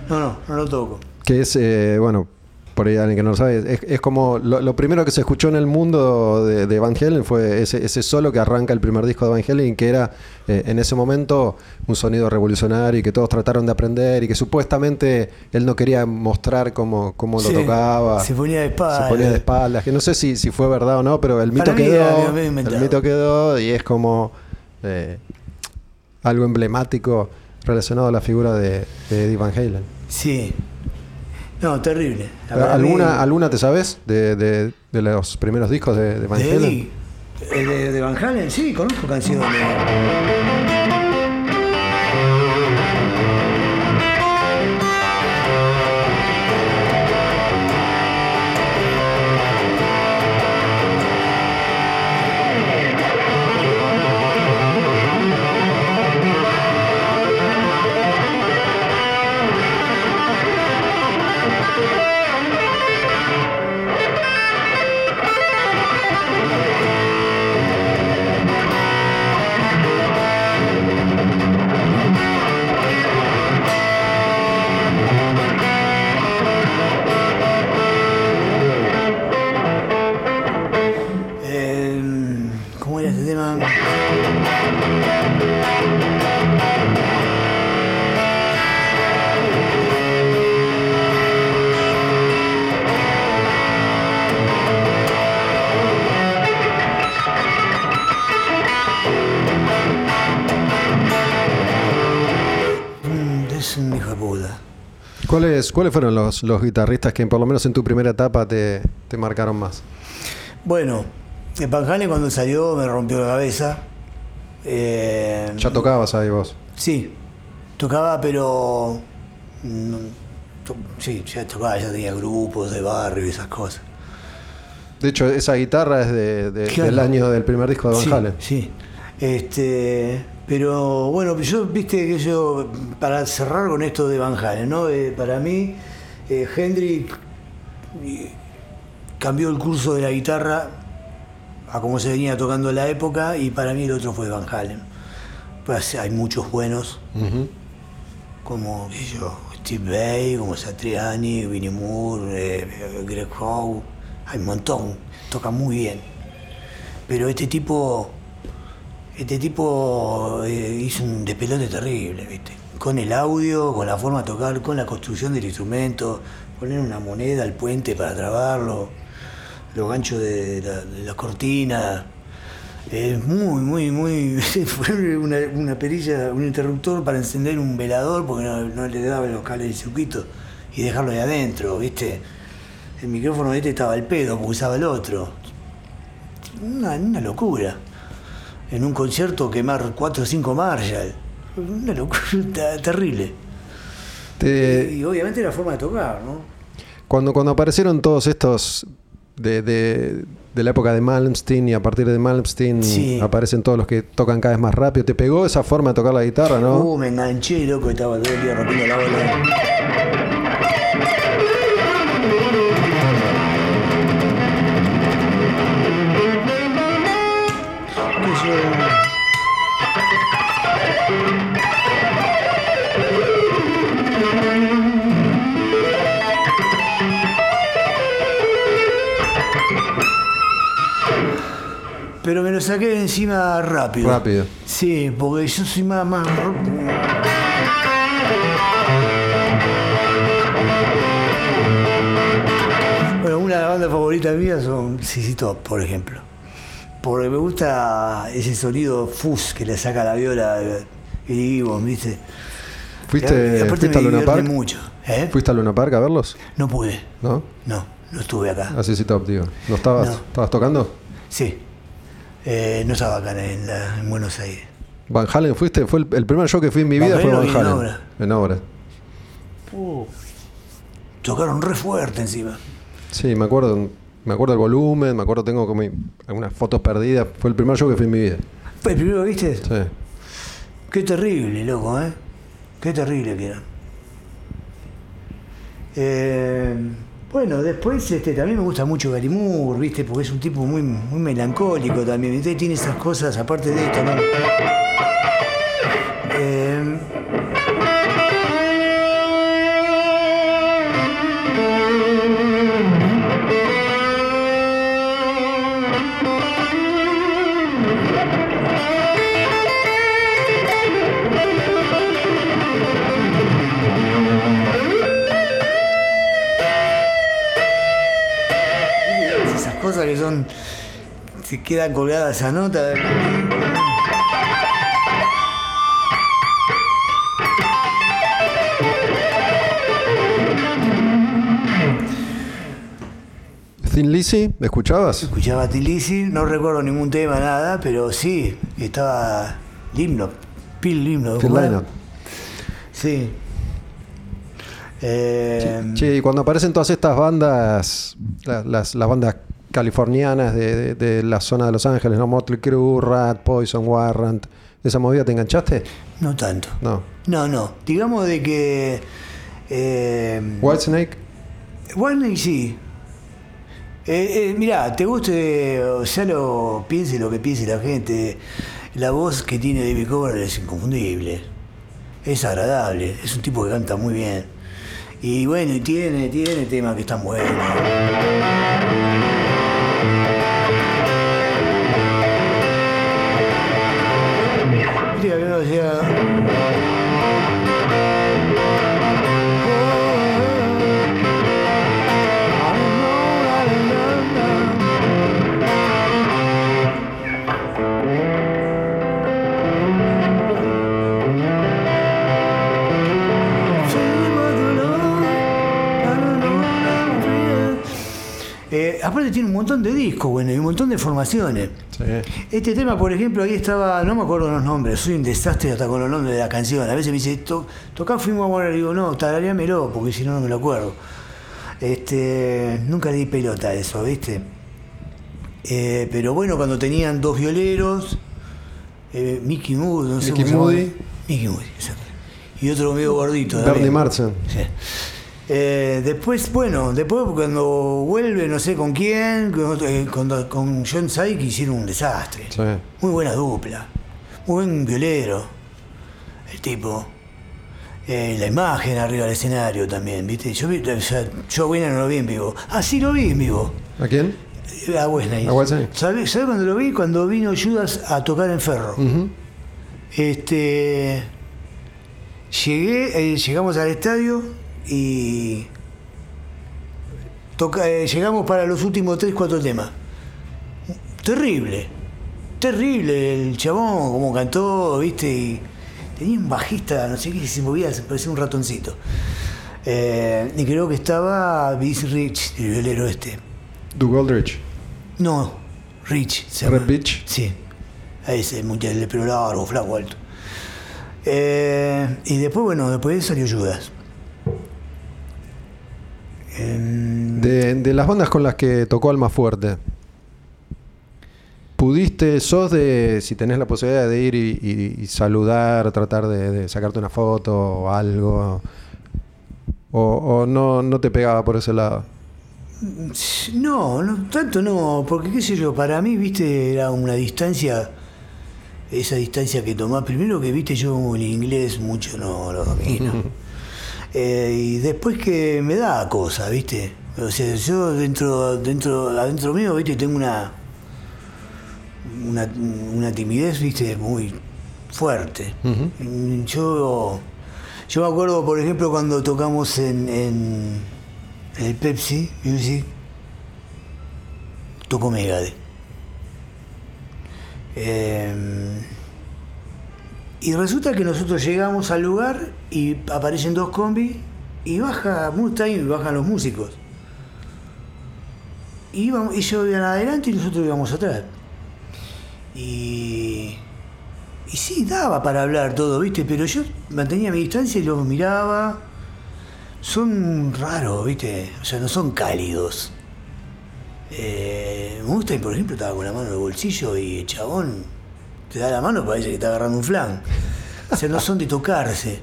No, no, no lo toco.
Que es, eh, bueno, por ahí alguien que no lo sabe, es, es como lo, lo primero que se escuchó en el mundo de, de Van Halen fue ese, ese solo que arranca el primer disco de Van Halen, que era eh, en ese momento un sonido revolucionario y que todos trataron de aprender y que supuestamente él no quería mostrar cómo, cómo lo tocaba.
se ponía de espaldas.
Se ponía de espaldas, que no sé si, si fue verdad o no, pero el mito
Para
quedó. El mito quedó y es como eh, algo emblemático relacionado a la figura de, de Eddie Van Halen.
Sí. No, terrible.
¿Alguna, ¿Alguna te sabes de, de- de los primeros discos de, de Van Halen?
Eh, De, de Van Halen, sí, conozco canciones.
¿Cuáles, ¿Cuáles fueron los, los guitarristas que por lo menos en tu primera etapa te, te marcaron más?
Bueno, el Van Halen cuando salió me rompió la cabeza. Eh,
Ya tocabas ahí vos.
Sí, tocaba, pero. mm, to- sí, ya tocaba, ya tenía grupos de barrio y esas cosas.
De hecho, esa guitarra es de, de-
Claro.
del año del primer disco de Van
sí,
Halen.
Sí. Este, pero bueno, yo, viste que yo, para cerrar con esto de Van Halen, ¿no? Eh, para mí, eh, Hendrix eh, cambió el curso de la guitarra a como se venía tocando en la época y para mí el otro fue Van Halen. Pues hay muchos buenos, como yo, Steve Vai, como Satriani, Vinnie Moore, eh, Greg Howe, hay un montón, toca muy bien. Pero este tipo, este tipo eh, hizo un despelote terrible, ¿viste? Con el audio, con la forma de tocar, con la construcción del instrumento, poner una moneda al puente para trabarlo, los ganchos de la, de la cortina. Es muy, muy, muy. Fue una, perilla, un interruptor para encender un velador porque no, le daba los cables del circuito y dejarlo ahí adentro, ¿viste? El micrófono de este estaba al pedo usaba el otro. Una locura. En un concierto quemar cuatro o cinco Marshall. Una locura terrible.
Te-
Y obviamente la forma de tocar, ¿no?
cuando, cuando aparecieron todos estos de, de- de la época de Malmsteen y a partir de Malmsteen
Sí.
aparecen todos los que tocan cada vez más rápido, ¿te pegó esa forma de tocar la guitarra, no?
Uh, me enganché, loco, estaba todo el día rompiendo la bola. Pero me lo saqué de encima rápido.
Rápido.
Sí, porque yo soy más, más Bueno, una de las bandas favoritas mías son CC Top, por ejemplo. Porque me gusta ese sonido fuzz que le saca la viola y digo, ¿viste?
¿Fuiste,
Y
fuiste a Luna Park?
mucho. ¿eh?
¿Fuiste a Luna Park a verlos?
No pude,
¿No?
no, no estuve acá.
Así sí, top, digo. ¿No estabas,
No.
estabas tocando?
Sí, Eh, no estaba acá en, la- en Buenos Aires.
Van Halen fuiste, fue el, el primer show que fui en mi vida fue
Halen
Van
y en
Halen.
obra.
En obra.
Tocaron re fuerte encima.
Sí, me acuerdo, me acuerdo el volumen, me acuerdo tengo como algunas fotos perdidas. Fue el primer show que fui en mi vida.
¿Fue el primero que viste?
Sí.
Qué terrible, loco, ¿eh? Qué terrible que era. Eh, bueno, después este, también me gusta mucho Gary Moore, ¿viste? Porque es un tipo muy, muy melancólico también. ¿viste? Tiene esas cosas aparte de esto, ¿no? Eh, cosas que son. Se quedan colgadas esa nota.
Thin Lizzy, ¿escuchabas?
Escuchaba a Tilisi, no recuerdo ningún tema, nada, pero sí, estaba el himno, Pil.
Lynott.
Sí. Eh,
Che, y cuando aparecen todas estas bandas, la- las, las bandas californianas de, de- de la zona de Los Ángeles, ¿no? Motley Crue, Rat, Poison, Warrant, ¿esa movida te enganchaste?
No tanto.
No.
No, no. Digamos de que. Eh,
Whitesnake,
Warney sí. Eh, eh, mirá, te guste, o sea, lo piense lo que piense la gente. La voz que tiene David Coverdale es inconfundible. Es agradable. Es un tipo que canta muy bien. Y bueno, y tiene, tiene temas que están buenos. Viste aparte tiene un montón de discos, bueno, y un montón de formaciones.
Sí.
Este tema, por ejemplo, ahí estaba, no me acuerdo los nombres, soy un desastre hasta con los nombres de la canción. A veces me dice, "To- tocá fuimos a morir, digo, no, tarareámelo, porque si no, no me lo acuerdo. Este, nunca le di pelota a eso, ¿viste? Eh, pero bueno, cuando tenían dos violeros, eh, Mickey Moody, no sé
Mickey
cómo.
Moody.
Mickey Moody, exacto. Y otro medio gordito.
Bernie. Marsden.
Sí. Eh, después, bueno, después cuando vuelve, no sé con quién, con, eh, con- con John Syke hicieron un desastre.
Sí.
Muy buena dupla. Muy buen violero. El tipo. Eh, la imagen arriba del escenario también, ¿viste? Yo, vi, o sea, yo a Wayne no lo vi en vivo. Ah, sí lo vi en vivo.
¿A quién?
A Wesley.
A Wesley.
¿Sabes sabe cuando lo vi? Cuando vino Judas a tocar en Ferro. Este. Llegué, eh, llegamos al estadio y. toca- eh, llegamos para los últimos 3, 4 temas. Terrible. Terrible el chabón, como cantó, viste, y tenía un bajista, no sé qué, se movía, se parecía un ratoncito. Eh, y creo que estaba Vince Rich, el violero este.
Doug Aldrich.
No, Rich. Se llama.
Beach.
Sí. A ese muchacho de pelo largo, flaco, alto. Eh, y después, bueno, después salió Judas.
De, de las bandas con las que tocó Alma Fuerte, ¿pudiste, sos de, si tenés la posibilidad de ir y, y- y saludar, tratar de, de sacarte una foto o algo? ¿O, o no, no te pegaba por ese lado?
No, no, tanto no, porque qué sé yo, para mí, viste, era una distancia, esa distancia que tomás, primero que, viste, yo el inglés mucho no lo domino. Eh, y después que me da cosa, viste. O sea, yo dentro, dentro, adentro mío, viste, tengo una, una, una timidez, viste, muy fuerte. Yo, yo me acuerdo, por ejemplo, cuando tocamos en, en el Pepsi Music, tocó Megadeth. Eh, y resulta que nosotros llegamos al lugar y aparecen dos combis y baja Mustang y bajan los músicos. Y íbamos, ellos iban adelante y nosotros íbamos atrás. Y, y sí, daba para hablar todo, ¿viste? Pero yo mantenía mi distancia y los miraba. Son raros, ¿viste? O sea, no son cálidos. Eh, Mustang, por ejemplo, estaba con la mano en el bolsillo y el chabón te da la mano, parece que está agarrando un flan. O sea, no son de tocarse.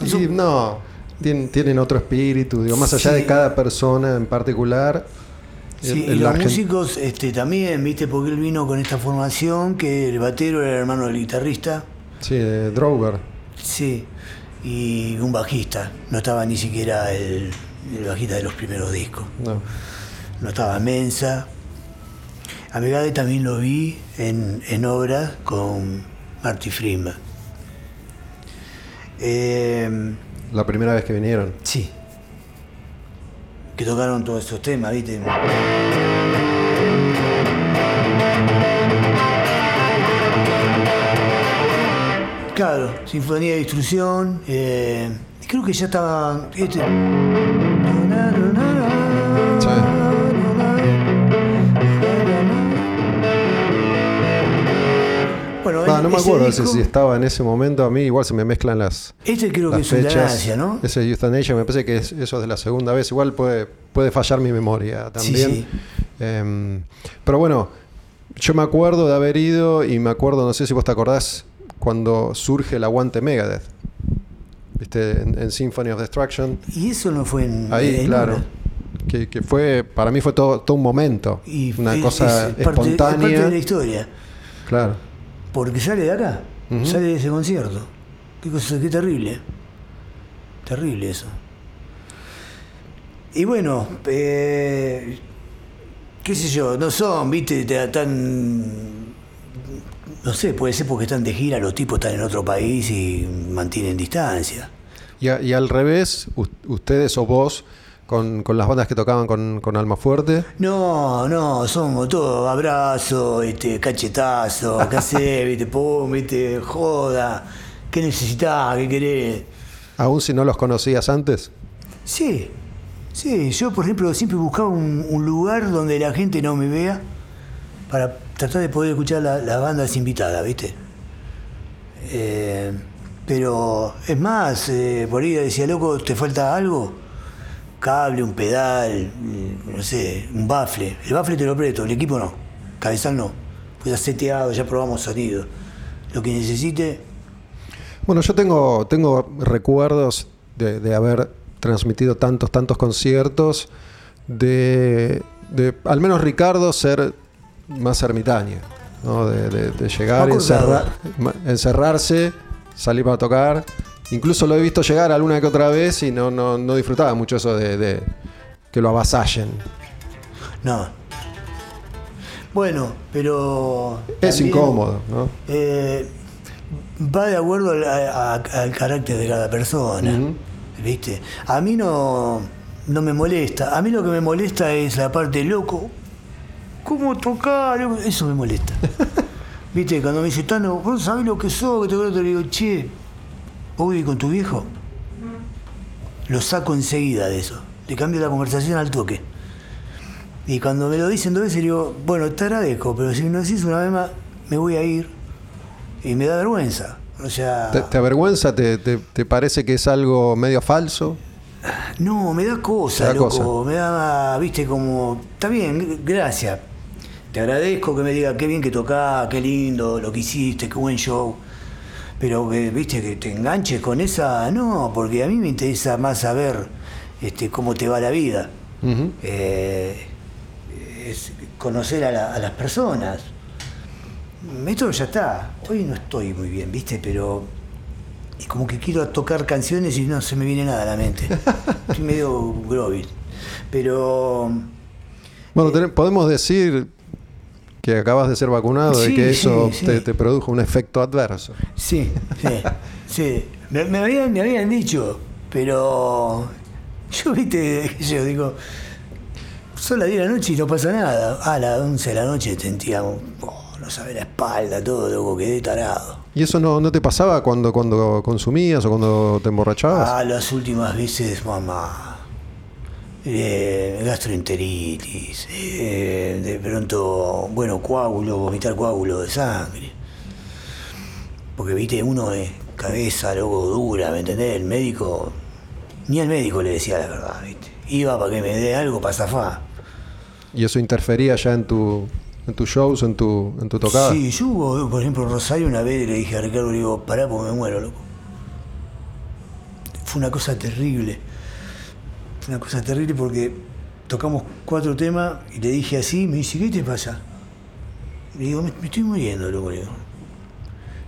No
Y no, tienen, tienen otro espíritu, digo, más allá
Sí.
de cada persona en particular.
Sí,
el-
y los músicos este, también, ¿viste? Porque él vino con esta formación que el batero era el hermano del guitarrista.
Sí, de Drover.
Sí, y un bajista. No estaba ni siquiera el, el bajista de los primeros discos.
No.
No estaba Mensa. A también lo vi en, en obras con Marty Friedman. Eh,
La primera vez que vinieron.
sí. Que tocaron todos estos temas, ¿viste? Claro, Sinfonía de Instrucción. eh, creo que ya estaba. Este. Bueno,
no me acuerdo
disco-
si estaba en ese momento. A mí igual se me mezclan las,
Este creo que es una
fechas.
ganancia, ¿no?
Ese Euthanasia me parece que es, eso es de la segunda vez. Igual puede, puede fallar mi memoria también.
Sí, sí.
Em, pero bueno, yo me acuerdo de haber ido y me acuerdo, no sé si vos te acordás, cuando surge el aguante Megadeth. ¿Viste? En, en Symphony of Destruction.
Y eso no fue en.
Ahí,
en
claro. Que, que fue, para mí fue todo, todo un momento.
Y
una
es-
cosa
es parte- es parte
espontánea.
de la historia.
Claro.
Porque sale de acá, sale de ese concierto. Qué cosa, qué terrible. Terrible eso. Y bueno, eh, qué sé yo, no son, viste, te- tan. No sé, puede ser porque están de gira, los tipos están en otro país y mantienen distancia.
Y, a- y al revés, ustedes o vos, con, con las bandas que tocaban con, con Alma Fuerte,
No, no, somos todos abrazo, este, cachetazo, acá sé, viste, pum, viste, joda, ¿qué necesitás? ¿Qué querés?
aún si no los conocías antes.
Sí, Sí, yo por ejemplo siempre buscaba un, un lugar donde la gente no me vea para tratar de poder escuchar la- las bandas invitadas, ¿viste? Eh, pero es más, eh, por ahí decía, loco, ¿te falta algo? Cable, un pedal, mm, no sé, un bafle. El bafle te lo presto, el equipo no. Cabezal no. Pues ya seteado, ya probamos sonido. Lo que necesite,
Bueno, yo tengo, tengo recuerdos de, de haber transmitido tantos, tantos conciertos, de, de al menos Ricardo ser más ermitaño, ¿no? de, llegar,
acordaba.
encerrar- encerrarse, salir para tocar. Incluso lo he visto llegar alguna que otra vez y no, no, no disfrutaba mucho eso de, de que lo avasallen.
no. Bueno, pero.
Es
también,
incómodo, ¿no?
eh, va de acuerdo al, a- a- al carácter de cada persona. ¿Viste? A mí no, no me molesta. A mí lo que me molesta es la parte loco. ¿Cómo tocar? Eso me molesta. ¿Viste? Cuando me dice, Tano, vos sabés lo que sos, que te te digo, che, ¿vos vivís con tu viejo? Lo saco enseguida de eso. Le cambio la conversación al toque. Y cuando me lo dicen dos veces, digo, bueno, te agradezco, pero si me lo decís una vez más, me voy a ir. Y me da vergüenza. O sea.
¿Te, te avergüenza? ¿Te, te, te parece que es algo medio falso?
No, me da cosa,
da
loco.
cosa.
Me da, viste, como. Está bien, gracias. Te agradezco que me diga qué bien que tocás, qué lindo lo que hiciste, qué buen show. Pero que, viste, que te enganches con esa. No, porque a mí me interesa más saber este, cómo te va la vida. Eh, es conocer a, la- a las personas. Esto ya está. Hoy no estoy muy bien, ¿viste? Pero. Y como que quiero tocar canciones y no se me viene nada a la mente. Estoy medio grovis. Pero.
Bueno, ten- podemos decir que acabas de ser vacunado y que eso
sí, sí.
Te, te produjo un efecto adverso.
Sí, sí, sí. Me, me habían, me habían dicho, pero. Yo, viste, yo digo. Son las 10 de la noche y no pasa nada. A las 11 de la noche sentía. oh, no sabe la espalda, todo, loco, quedé tarado.
¿Y eso no, no te pasaba cuando, cuando consumías o cuando te emborrachabas?
Ah, las últimas veces, mamá. Eh, gastroenteritis. eh, de pronto, bueno, coágulo, vomitar coágulo de sangre. Porque, viste, uno es cabeza, loco, dura, ¿me entendés? El médico. Ni al médico le decía la verdad, viste. Iba para que me dé algo para zafar.
¿Y eso interfería ya en tu en tus shows, en tu, en tu tocada?
Sí, yo hubo, por ejemplo, en Rosario una vez le dije a Ricardo, le digo, pará porque me muero, loco. Fue una cosa terrible. Una cosa terrible porque tocamos cuatro temas y le dije así, me dice, ¿qué te pasa? Le digo, me, me estoy muriendo, loco. le digo.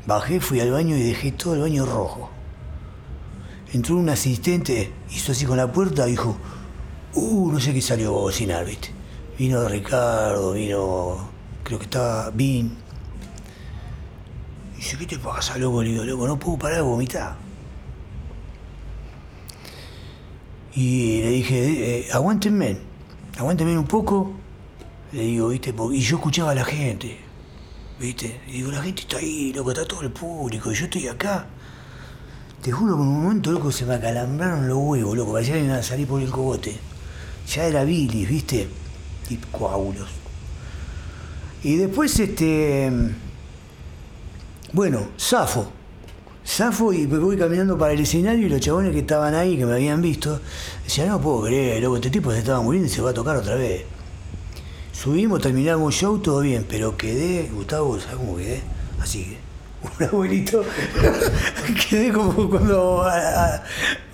Bajé, fui al baño y dejé todo el baño rojo. Entró un asistente, hizo así con la puerta y dijo, uh, no sé qué salió a bocinar, ¿viste? Vino Ricardo, vino, creo que estaba Vin. Dice, ¿qué te pasa, loco? Le digo, loco, no puedo parar de vomitar. Y le dije, eh, aguántenme, aguántenme un poco. Le digo, ¿viste? Y yo escuchaba a la gente, ¿viste? Y digo, la gente está ahí, loco, está todo el público, y yo estoy acá. Te juro que en un momento, loco, se me acalambraron los huevos, loco, parecía que iban a salir por el cogote. Ya era bilis, ¿viste? Y coágulos. Y después, este. Bueno, zafo. Zafo y me voy caminando para el escenario y los chabones que estaban ahí, que me habían visto, decían, no puedo creer, loco, este tipo se estaba muriendo y se va a tocar otra vez. Subimos, terminamos el show, todo bien, pero quedé, Gustavo, ¿sabes cómo quedé? Así, un abuelito. quedé como cuando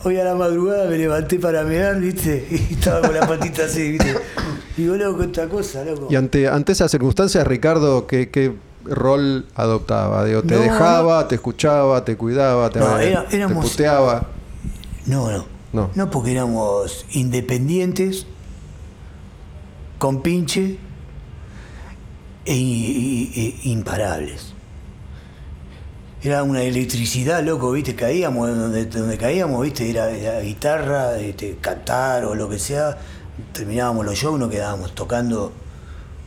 hoy a la madrugada me levanté para mear, ¿viste? Y estaba con la patita así, ¿viste? Digo, loco, esta cosa, loco.
Y ante, ante esas circunstancias, Ricardo, ¿qué, qué rol adoptaba? Digo, ¿Te
No,
dejaba, te escuchaba, te cuidaba, te,
No, era-
te puteaba?
No, no.
No.
No, porque éramos independientes, con pinche e, imparables. Era una electricidad, loco, viste, caíamos donde, donde caíamos, viste, era, era guitarra, este, cantar o lo que sea. Terminábamos los shows, nos quedábamos tocando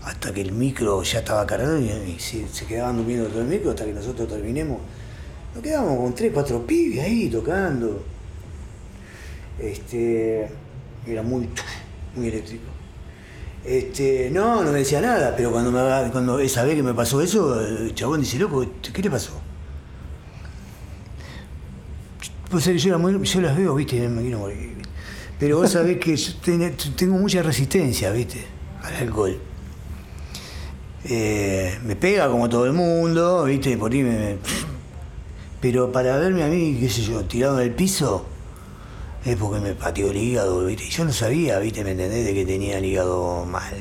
hasta que el micro ya estaba cargado y, se, quedaban durmiendo todo el micro hasta que nosotros terminemos. Nos quedábamos con tres, cuatro pibes ahí tocando. Este, Era muy, muy eléctrico. Este, no, no me decía nada, pero cuando, me, cuando esa vez que me pasó eso, el chabón dice, loco, ¿qué le pasó? Pues muy- yo las veo, viste, me quiero morir. Pero vos sabés que yo ten- tengo mucha resistencia, viste, al alcohol. Eh, me pega como todo el mundo, viste, por ahí. Pero para verme a mí, qué sé yo, tirado en el piso, es porque me pateó el hígado, ¿viste? Y yo no sabía, ¿viste? ¿Me entendés? De que tenía el hígado mal.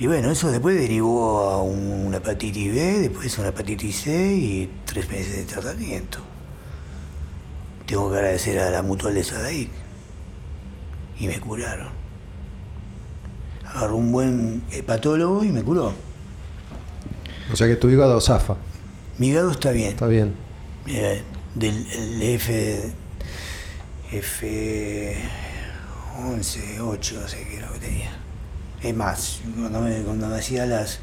Y bueno, eso después derivó a un- una hepatitis B, después una hepatitis C y tres meses de tratamiento. Tengo que agradecer a la mutual de Sadaic. Y me curaron. Agarró un buen hepatólogo y me curó.
O sea que tu hígado zafa.
Mi hígado está bien.
Está bien.
Mira, del el F. F. 11, 8, no sé qué era lo que tenía. Es más, cuando me, cuando me hacía las.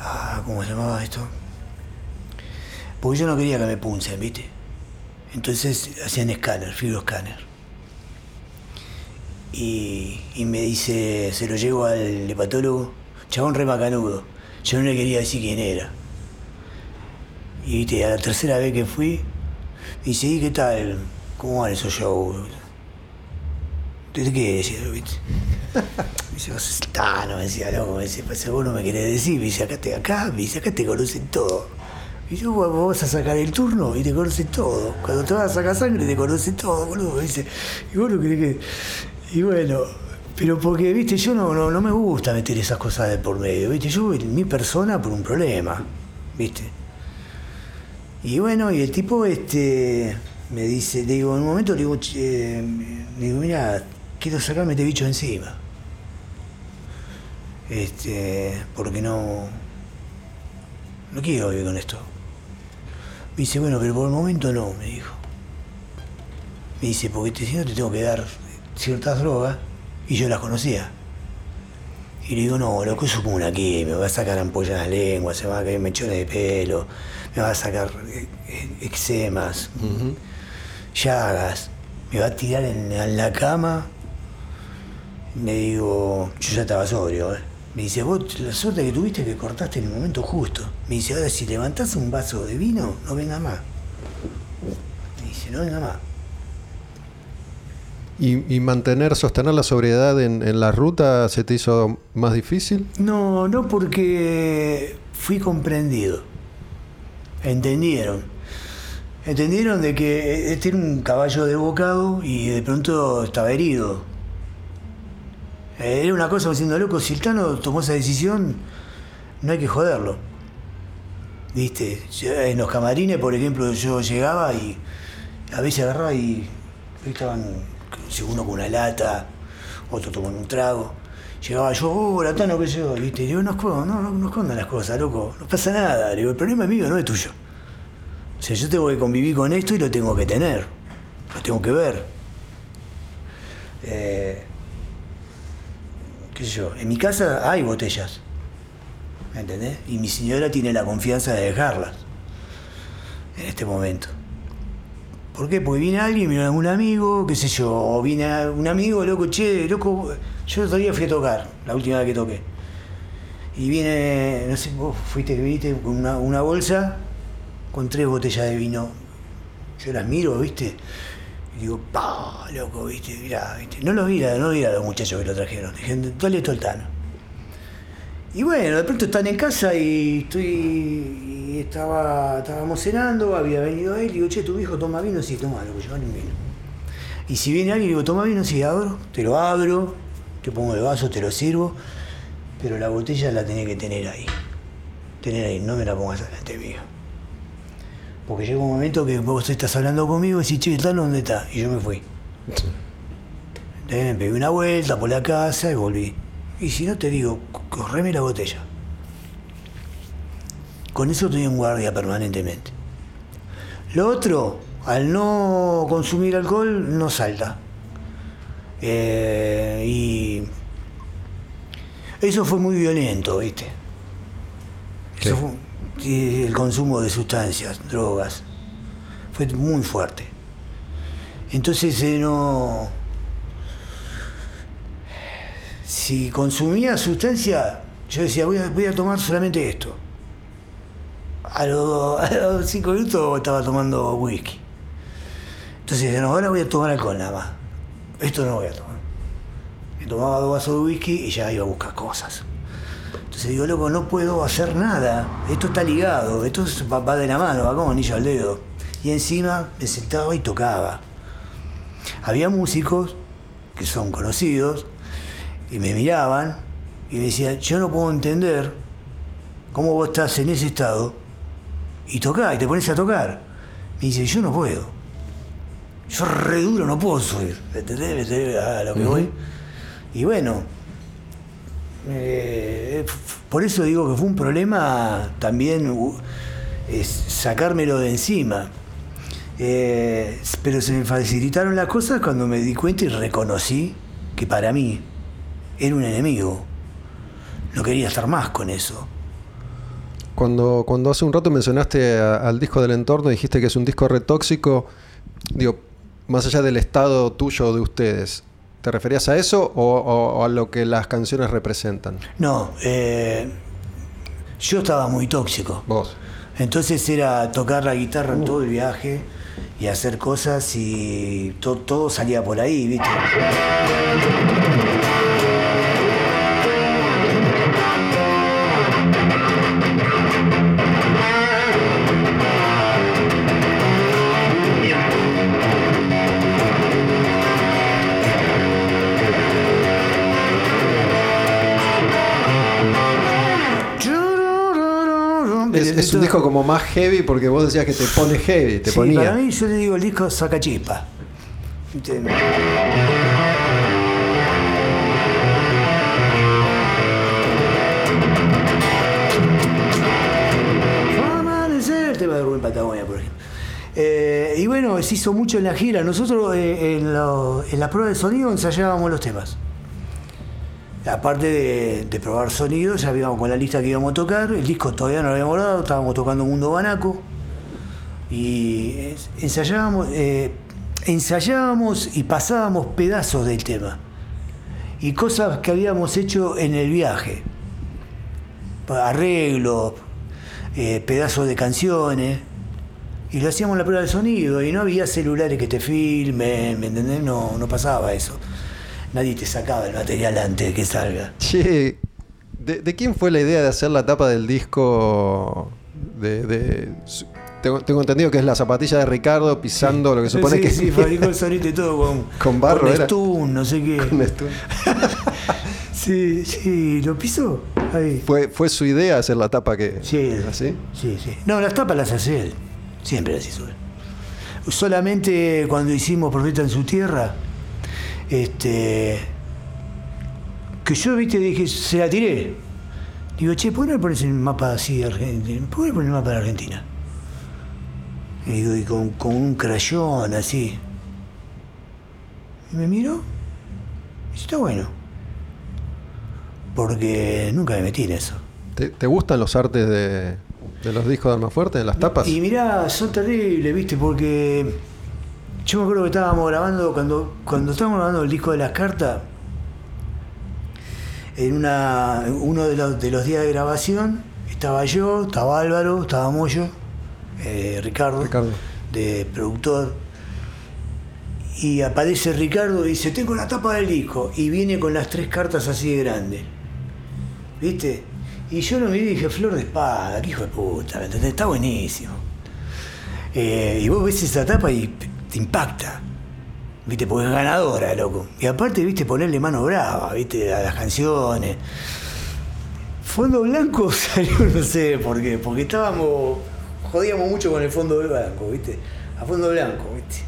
Ah, ¿Cómo se llamaba esto? Porque yo no quería que me puncen, ¿viste? Entonces hacían escáner, fibroescáner. Y, y me dice, se lo llevo al hepatólogo, chabón re macanudo. Yo no le quería decir quién era. Y viste, a la tercera vez que fui, me dice, ¿y qué tal? ¿Cómo van esos shows? ¿De qué decía, viste? Me dice, vos sos tano, me decía, loco, me dice, pues vos no me querés decir, me dice, acá te, acá, me dice, acá te conocen todo. Y yo, vos vos vas a sacar el turno y te conocen todo. Cuando te vas a sacar sangre te conocen todo, boludo. Me dice, y vos no querés que. Y bueno, pero porque, viste, yo no, no, no me gusta meter esas cosas de por medio, viste, yo mi persona por un problema, viste. Y bueno, y el tipo este me dice, le digo, en un momento le digo, mira, quiero sacarme este bicho encima. Este, porque no. No quiero vivir con esto. Me dice, bueno, pero por el momento no, me dijo. Me dice, porque si no te tengo que dar ciertas drogas, y yo las conocía. Y le digo, no, loco, eso es como una quimio, me va a sacar ampollas en la lengua, se me va a caer mechones de pelo, me va a sacar eh, eh, eczemas, llagas, me va a tirar en, en la cama. Le digo, yo ya estaba sobrio, ¿eh? Me dice, vos la suerte que tuviste que cortaste en el momento justo. Me dice, ahora si levantás un vaso de vino, no venga más. Me dice, no venga más.
¿Y, mantener, sostener la sobriedad en, en la ruta se te hizo más difícil?
No, no porque fui comprendido. Entendieron. Entendieron de que este era un caballo de bocado y de pronto estaba herido. Eh, Era una cosa diciendo, loco, si el Tano tomó esa decisión, no hay que joderlo. ¿Viste? En los camarines, por ejemplo, yo llegaba y a veces agarraba y estaban uno con una lata, otro tomando un trago. Llegaba yo, oh, Tano, qué sé yo, ¿viste? Digo, no, escondo- no, no, no escondan las cosas, loco, no pasa nada. El problema es mío, no es tuyo. O sea, yo tengo que convivir con esto y lo tengo que tener, lo tengo que ver. Eh, qué sé yo, en mi casa hay botellas, ¿me entendés? Y mi señora tiene la confianza de dejarlas en este momento. ¿Por qué? Porque viene alguien, viene algún amigo, qué sé yo, o viene un amigo, loco, che, loco, yo otro día fui a tocar, la última vez que toqué. Y viene, no sé, vos fuiste que viste con una, una bolsa con tres botellas de vino. Yo las miro, ¿viste? Y digo, pa, loco, ¿viste? Mirá, ¿viste? No los vi, no vi a los muchachos que lo trajeron. Dije, dale esto al Tano. Y bueno, de pronto están en casa y estoy. y estaba, estábamos cenando, había venido él, y digo, che, tu hijo toma vino, sí, toma, lo que llevan un vino. Y si viene alguien digo, toma vino, sí, abro, te lo abro, te pongo el vaso, te lo sirvo, pero la botella la tenés que tener ahí. Tener ahí, no me la pongas delante mío. Porque llega un momento que vos estás hablando conmigo y decís, che, ¿tal dónde está? Y yo me fui. Entonces me pegué una vuelta por la casa y volví. Y si no te digo, correme la botella. Con eso estoy en guardia permanentemente. Lo otro, al no consumir alcohol, no salta. Eh, y eso fue muy violento, ¿viste? Eso fue- el consumo de sustancias, drogas, fue muy fuerte. Entonces eh, no. Si consumía sustancia, yo decía, voy a, tomar solamente esto. A los, cinco minutos estaba tomando whisky. Entonces no, ahora voy a tomar alcohol nada más. Esto no voy a tomar. Me tomaba dos vasos de whisky y ya iba a buscar cosas. Entonces digo, loco, no puedo hacer nada. Esto está ligado, esto es- va, va de la mano, va como anillo al dedo. Y encima me sentaba y tocaba. Había músicos que son conocidos y me miraban y me decían, yo no puedo entender cómo vos estás en ese estado y tocás y te pones a tocar. Me dice, yo no puedo. Yo re duro no puedo subir. ¿Entendés? ¿Me entendés a lo que voy? Y bueno, eh, por eso digo que fue un problema también es sacármelo de encima. Eh, pero se me facilitaron las cosas cuando me di cuenta y reconocí que para mí era un enemigo. No quería estar más con eso.
Cuando, cuando hace un rato mencionaste a- al disco del entorno, dijiste que es un disco retóxico, digo, más allá del estado tuyo de ustedes, ¿te referías a eso o, o- o a lo que las canciones representan?
No, eh, yo estaba muy tóxico.
Vos.
Entonces era tocar la guitarra en todo el viaje y hacer cosas y to- todo salía por ahí, ¿viste?
Es, es un disco como más heavy porque vos decías que te pone heavy, te
Sí,
ponía.
Para mí, yo le digo el disco saca chispa. ¿Viste? Amanecer, el tema de Rubén Patagonia, por ejemplo. Eh, y bueno, se hizo mucho en la gira. Nosotros eh, en, lo- en la prueba de sonido ensayábamos los temas. Aparte de, probar sonido, ya íbamos con la lista que íbamos a tocar. El disco todavía no lo habíamos dado, estábamos tocando Mundo Banaco. Y ensayábamos, eh, ensayábamos y pasábamos pedazos del tema. Y cosas que habíamos hecho en el viaje. Arreglos, eh, pedazos de canciones. Y lo hacíamos en la prueba de sonido. Y no había celulares que te filmen, ¿me entendés? No, no pasaba eso. Nadie te sacaba el material antes de que salga.
Che, ¿de, de quién fue la idea de hacer la tapa del disco? De, tengo, tengo entendido que es la zapatilla de Ricardo pisando lo que supone
sí,
que
sí, fabricó el sonido y todo con,
Con barro,
con. Stun, no sé qué.
con.
Sí, sí, ¿lo piso? Ahí.
¿Fue, ¿Fue su idea hacer la tapa que
Sí,
así?
Sí, sí. No, las tapas las hace él. Siempre las hizo él. Solamente cuando hicimos Profeta en su tierra, este. Que yo, viste, dije, se la tiré. Digo, che, ¿por qué no le pones el mapa así de Argentina? ¿Por qué no le pones el mapa de Argentina? Y digo, y con, con un crayón así. Y me miró. Y está bueno. Porque nunca me metí en eso.
¿Te, te gustan los artes de, de los discos de Almafuerte, de las tapas?
Y mirá, son terribles, ¿viste? Porque yo me acuerdo que estábamos grabando, cuando, cuando estábamos grabando el disco de las cartas, en una, uno de los, de los días de grabación, estaba yo, estaba Álvaro, estaba Moyo, eh, Ricardo,
Ricardo.
de productor. Y aparece Ricardo y dice, tengo la tapa del disco. Y viene con las tres cartas así de grandes. ¿Viste? Y yo lo miré y dije, Flor de espada, hijo de puta, ¿me entendés? Está buenísimo. Eh, y vos ves esa tapa y te impacta. ¿Viste? Porque es ganadora, loco. Y aparte, ¿viste? Ponerle mano brava, ¿viste? A las canciones. Fondo blanco salió, no sé por qué, porque estábamos. jodíamos mucho con el fondo blanco, ¿viste? A fondo blanco, ¿viste?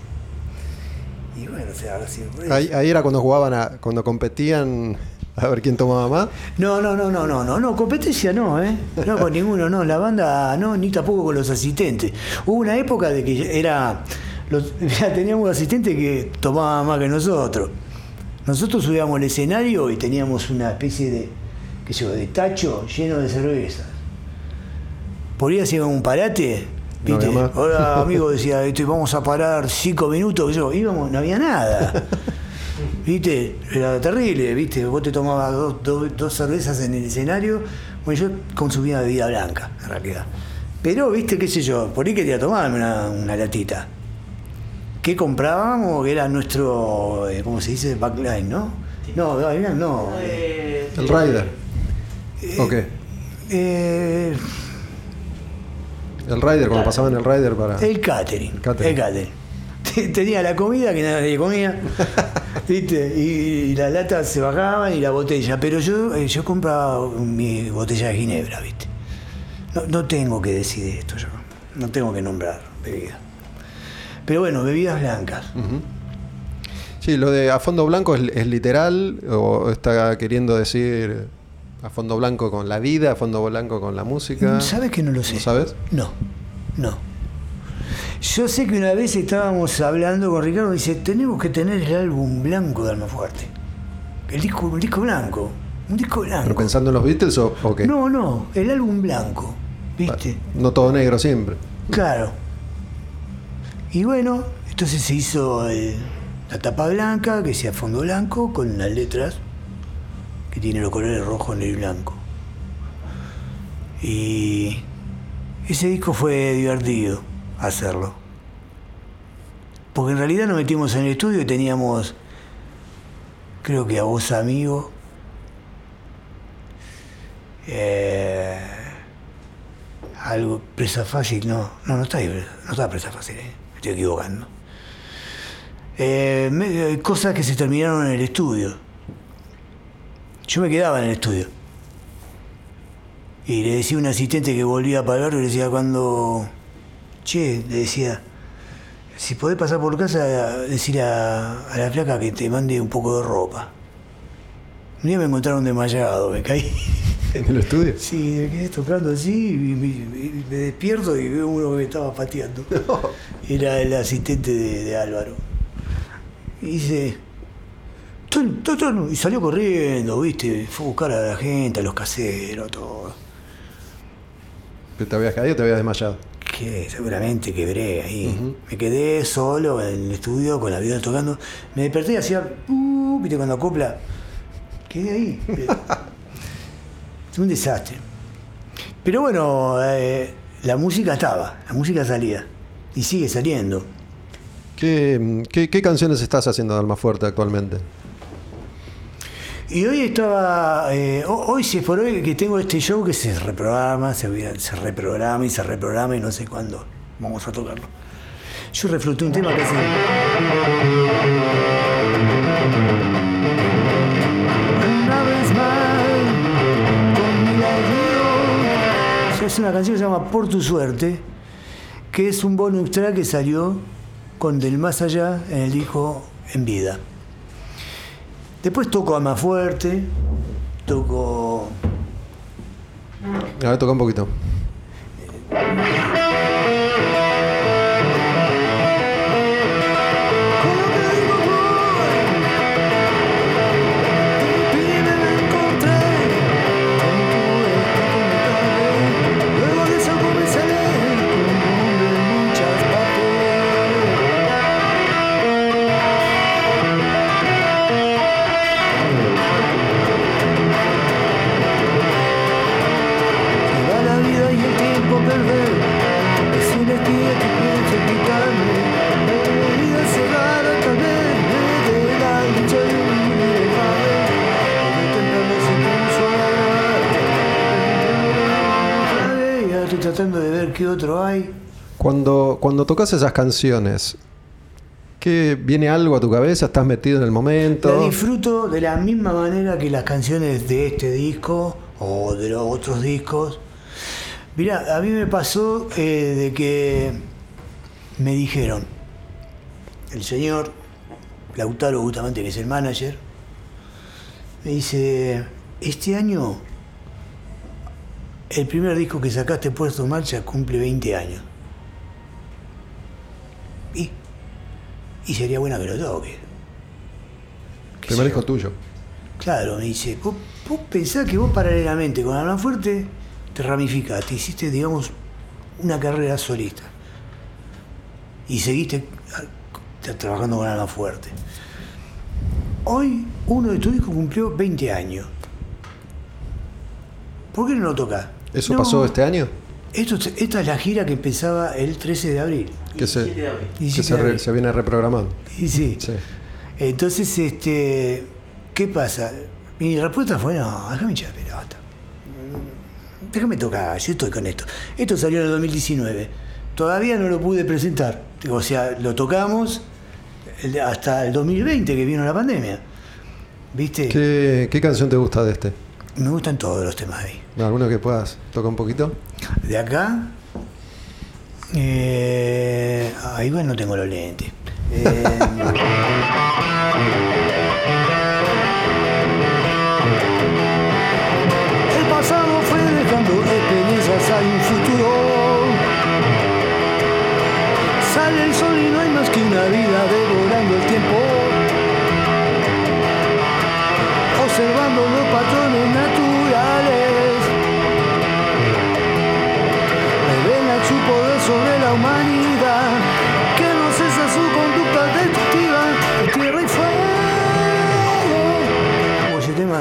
Y bueno, o sea, ahora sí. por eso.
Ahí, ahí era cuando jugaban, a- cuando competían a ver quién tomaba más.
No, no, no, no, no, no, no, competencia no, ¿eh? No con ninguno, no, la banda no, ni tampoco con los asistentes. Hubo una época de que era, los, teníamos asistentes que tomaban más que nosotros. Nosotros subíamos al escenario y teníamos una especie de, qué sé yo, de tacho lleno de cervezas. Por ahí hacíamos un parate
No
¿Viste? Ahora, amigo, decía, este, vamos a parar cinco minutos. Yo, íbamos, no había nada. ¿Viste? Era terrible, ¿viste? Vos te tomabas dos, dos- dos cervezas en el escenario. Bueno, yo consumía bebida blanca, en realidad. Pero, ¿viste? ¿Qué sé yo? Por ahí quería tomarme una, una latita. ¿Qué comprábamos? Que era nuestro, eh, ¿cómo se dice? Backline, ¿no? No, backline no. eh,
El Rider. Ok.
eh,
El Rider, cuando pasaban el Rider para.
El catering.
Catering.
El catering. Te- Tenía la comida que nadie comía, ¿viste? Y, y las latas se bajaban y la botella. Pero yo, eh, yo compraba mi botella de ginebra, ¿viste? No, no tengo que decir esto yo. No tengo que nombrar bebidas. Pero bueno, bebidas blancas.
Sí, lo de a fondo blanco es, es literal o está queriendo decir a fondo blanco con la vida, a fondo blanco con la música.
¿Sabes que no lo sé?
¿No sabes?
No, no. Yo sé que una vez estábamos hablando con Ricardo y dice, tenemos que tener el álbum blanco de Almafuerte. El disco, un disco blanco. Un disco
¿Pero
blanco.
pensando en los Beatles o, o qué?
No, no, el álbum blanco. ¿Viste?
No todo negro siempre.
Claro. Y bueno, entonces se hizo el- la tapa blanca, que sea fondo blanco, con las letras que tiene los colores rojo, negro y blanco. Y ese disco fue divertido hacerlo. Porque en realidad nos metimos en el estudio y teníamos, creo que a vos amigo, eh, algo, presa fácil, no, no, no está no está presa fácil, eh, estoy equivocando. Eh, me- eh, cosas que se terminaron en el estudio. Yo me quedaba en el estudio. Y le decía a un asistente que volvía el barrio, le decía cuando, che, le decía, si podés pasar por casa, decir a, a la flaca que te mande un poco de ropa. Un día me encontraron desmayado, me caí.
¿En el estudio?
Sí, me quedé tocando así y me, y me despierto y veo uno que me estaba pateando. Era el asistente de, de Álvaro. Y dice, "Tono, tono, tono", y salió corriendo, viste, fue a buscar a la gente, a los caseros, todo.
¿Que ¿Te habías caído o te habías desmayado?
Que seguramente quebré ahí. Me quedé solo en el estudio con la vida tocando. Me desperté y hacía, uh, viste, cuando acopla. Quedé ahí. Es un desastre. Pero bueno, eh, la música estaba, la música salía. Y sigue saliendo.
¿Qué, qué, qué canciones estás haciendo de Almafuerte actualmente?
Y hoy estaba, eh, ho- hoy si es por hoy que tengo este show que se reprograma, se, reprograma y se reprograma y no sé cuándo vamos a tocarlo. Yo refluté un tema que hace... Es una canción que se llama Por tu suerte, que es un bonus track que salió con Del Más Allá en el disco En Vida. Después toco a más fuerte, toco.
A ver, toca un poquito.
Como qué otro hay.
Cuando, cuando tocas esas canciones, ¿qué, ¿viene algo a tu cabeza? ¿Estás metido en el
La
momento?
disfruto de la misma manera que las canciones de este disco o de los otros discos. Mira, a mí me pasó eh, de que me dijeron, el señor Lautaro Bustamante, que es el manager, me dice, este año el primer disco que sacaste puesto en marcha cumple 20 años. Y, y sería bueno que lo toque. Qué
Primer disco
yo.
tuyo.
Claro, me dice, vos, vos pensás que vos paralelamente con Alma Fuerte te ramificaste, hiciste, digamos, una carrera solista. y seguiste ah, trabajando con alma fuerte. Hoy uno de tus hijos cumplió 20 años. ¿Por qué no lo tocas?
¿Eso
No,
pasó este año?
Esto, esta es la gira que empezaba el 13 de abril.
Que se,
17 de abril.
que
17
se,
de
re-
abril.
se viene reprogramando.
Y sí.
Sí.
Entonces, este, ¿qué pasa? Mi respuesta fue, no, déjame echar pelota. Mm, Déjame tocar, yo estoy con esto. Esto salió en el 2019. Todavía no lo pude presentar. O sea, lo tocamos el- hasta el 2020 que vino la pandemia. ¿Viste?
¿Qué, qué canción te gusta de este?
Me gustan todos los temas ahí.
¿Alguno que puedas tocar un poquito?
De acá. Eh, ah, igual no tengo los lentes. Eh,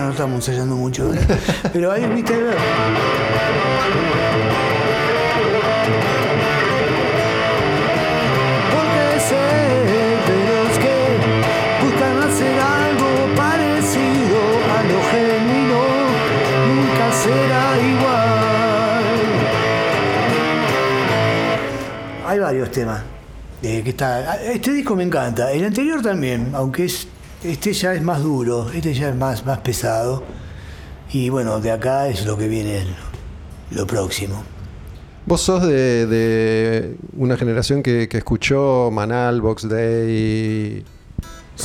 no estamos ensayando mucho, ¿eh? pero ahí viste ver. Porque sé de los que buscan hacer algo parecido a lo genuino, nunca será igual. Hay varios temas. eh, que está, este disco me encanta. El anterior también, aunque es, este ya es más duro, este ya es más, más pesado. Y bueno, de acá es lo que viene lo próximo.
Vos sos de, de una generación que, que escuchó Manal, Box Day.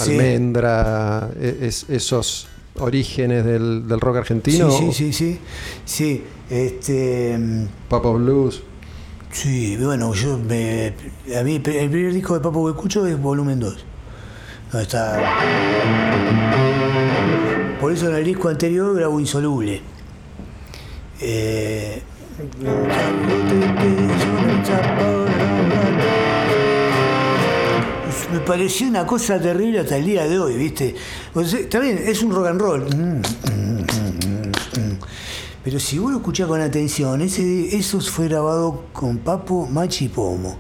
Almendra, e- es- esos orígenes del, del rock argentino.
Sí, sí, sí, sí. Sí, este. mm,
Papa Blues.
Sí, bueno, yo me, a mí el primer disco de Papo que escucho es volumen 2. Donde está. Por eso en el disco anterior grabo Insoluble. Eh, me pareció una cosa terrible hasta el día de hoy, ¿viste? O sea, bien, es un rock and roll. Pero si vos lo escuchás con atención, ese, eso fue grabado con Papo, Machi Pomo.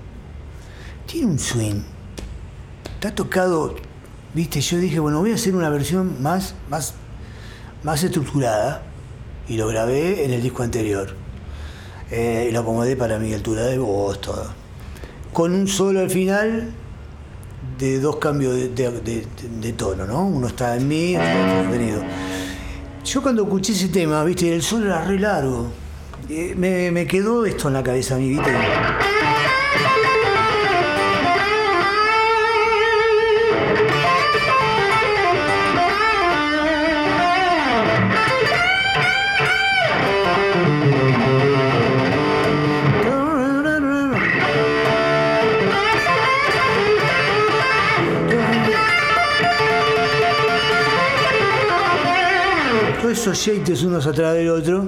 Tiene un swing. Está tocado, viste, yo dije, bueno, voy a hacer una versión más, más, más estructurada. Y lo grabé en el disco anterior. Eh, y lo acomodé para mi altura de voz, todo. Con un solo al final de dos cambios de, tono, ¿no? Uno está en mí, otro en sostenido. Yo cuando escuché ese tema, viste, el sol era re largo. eh, me, me quedó esto en la cabeza, mi viste. Shakes unos atrás del otro.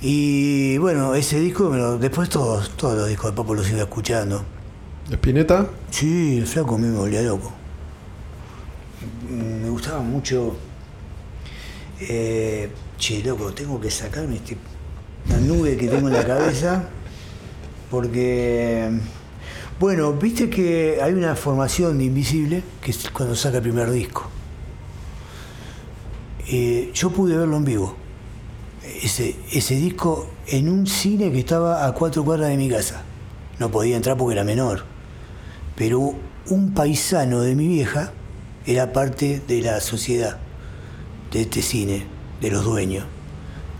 Y bueno, ese disco, me lo- después todos, todos los discos de Papo los iba escuchando.
Spinetta.
Sí, el flaco a mí me volvía loco. Me gustaba mucho. Eh, che, loco, tengo que sacarme este, la nube que tengo en la cabeza. Porque. Bueno, viste que hay una formación de Invisible que es cuando saca el primer disco. Eh, yo pude verlo en vivo. Ese, disco en un cine que estaba a cuatro cuadras de mi casa. No podía entrar porque era menor pero un paisano de mi vieja era parte de la sociedad de este cine, de los dueños.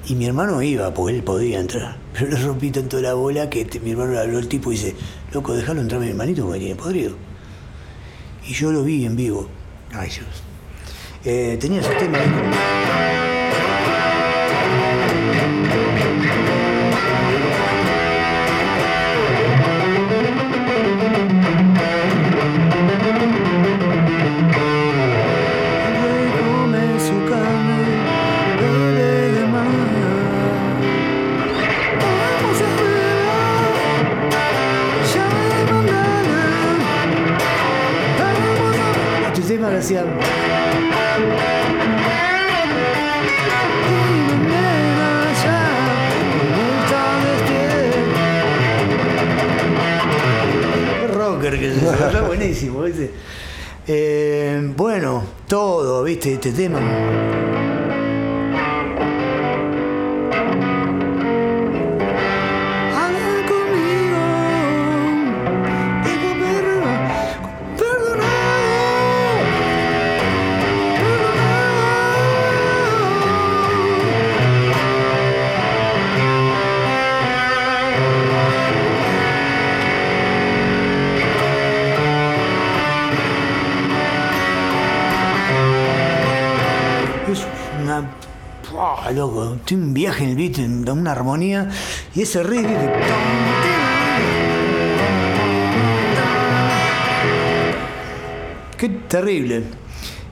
Y mi hermano iba, porque él podía entrar. Pero le rompí tanto la bola que este- mi hermano le habló al tipo y dice, loco, déjalo entrar a mi hermanito porque tiene podrido. Y yo lo vi en vivo. Ay, Dios eh, tenía esos temas ahí como... Gracias. Se está buenísimo, ¿viste? Eh, bueno, todo, ¿viste? Este tema. Tiene un viaje en el beat, en una armonía. Y ese riff. Qué terrible.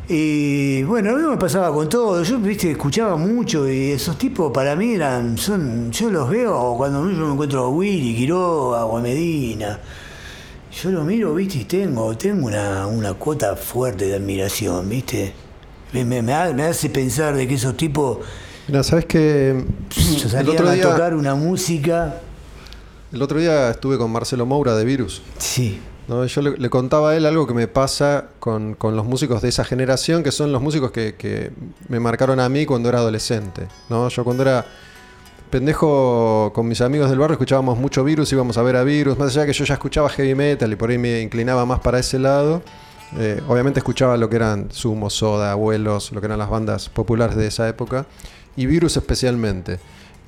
Y bueno, lo mismo me pasaba con todo. Yo, viste, escuchaba mucho y esos tipos para mí eran. son Yo los veo cuando yo me encuentro a Willy, Quiroga o a Medina. Yo lo miro, viste, y tengo, tengo una, una cuota fuerte de admiración, viste. Me, me- me hace pensar de que esos tipos
Mira, sabes que el
salían
otro
a
día
tocar una música.
el otro día estuve con Marcelo Moura de Virus.
Sí,
¿no? Yo le, le contaba a él algo que me pasa con, con los músicos de esa generación, que son los músicos que, que me marcaron a mí cuando era adolescente. ¿no? Yo cuando era pendejo con mis amigos del barrio escuchábamos mucho Virus, íbamos a ver a Virus, más allá que yo ya escuchaba heavy metal y por ahí me inclinaba más para ese lado. eh, obviamente escuchaba lo que eran Sumo, Soda, Abuelos, lo que eran las bandas populares de esa época, y Virus especialmente.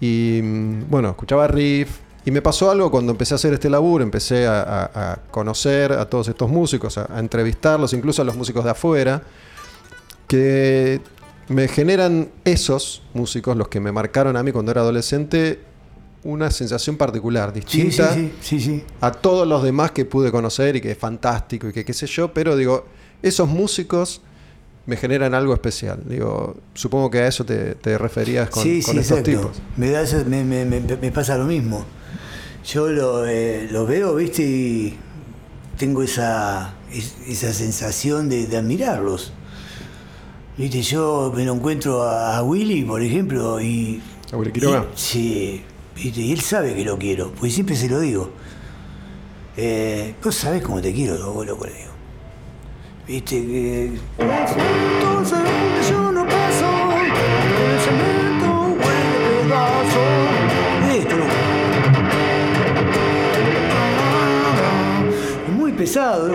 Y mm, bueno, escuchaba Riff, y me pasó algo cuando empecé a hacer este laburo, empecé a, a- a conocer a todos estos músicos, a, a entrevistarlos, incluso a los músicos de afuera, que me generan esos músicos, los que me marcaron a mí cuando era adolescente, una sensación particular, distinta
sí, sí, sí.
a todos los demás que pude conocer y que es fantástico y que qué sé yo, pero digo, esos músicos me generan algo especial. Digo, supongo que a eso te, te referías con,
sí,
con
sí,
estos
exacto.
tipos.
Me, da esa- me, me- me- pasa lo mismo. Yo lo, eh, lo veo, viste, y tengo esa, es- esa sensación de, de admirarlos. Viste, yo me lo encuentro a, a Willy, por ejemplo, y.
¿A Willy Quiroga?
y- sí, viste, y él sabe que lo quiero, porque siempre se lo digo. Eh, Vos sabés cómo te quiero, loco, loco, le digo. Viste que. Entonces yo no paso. Es muy pesado.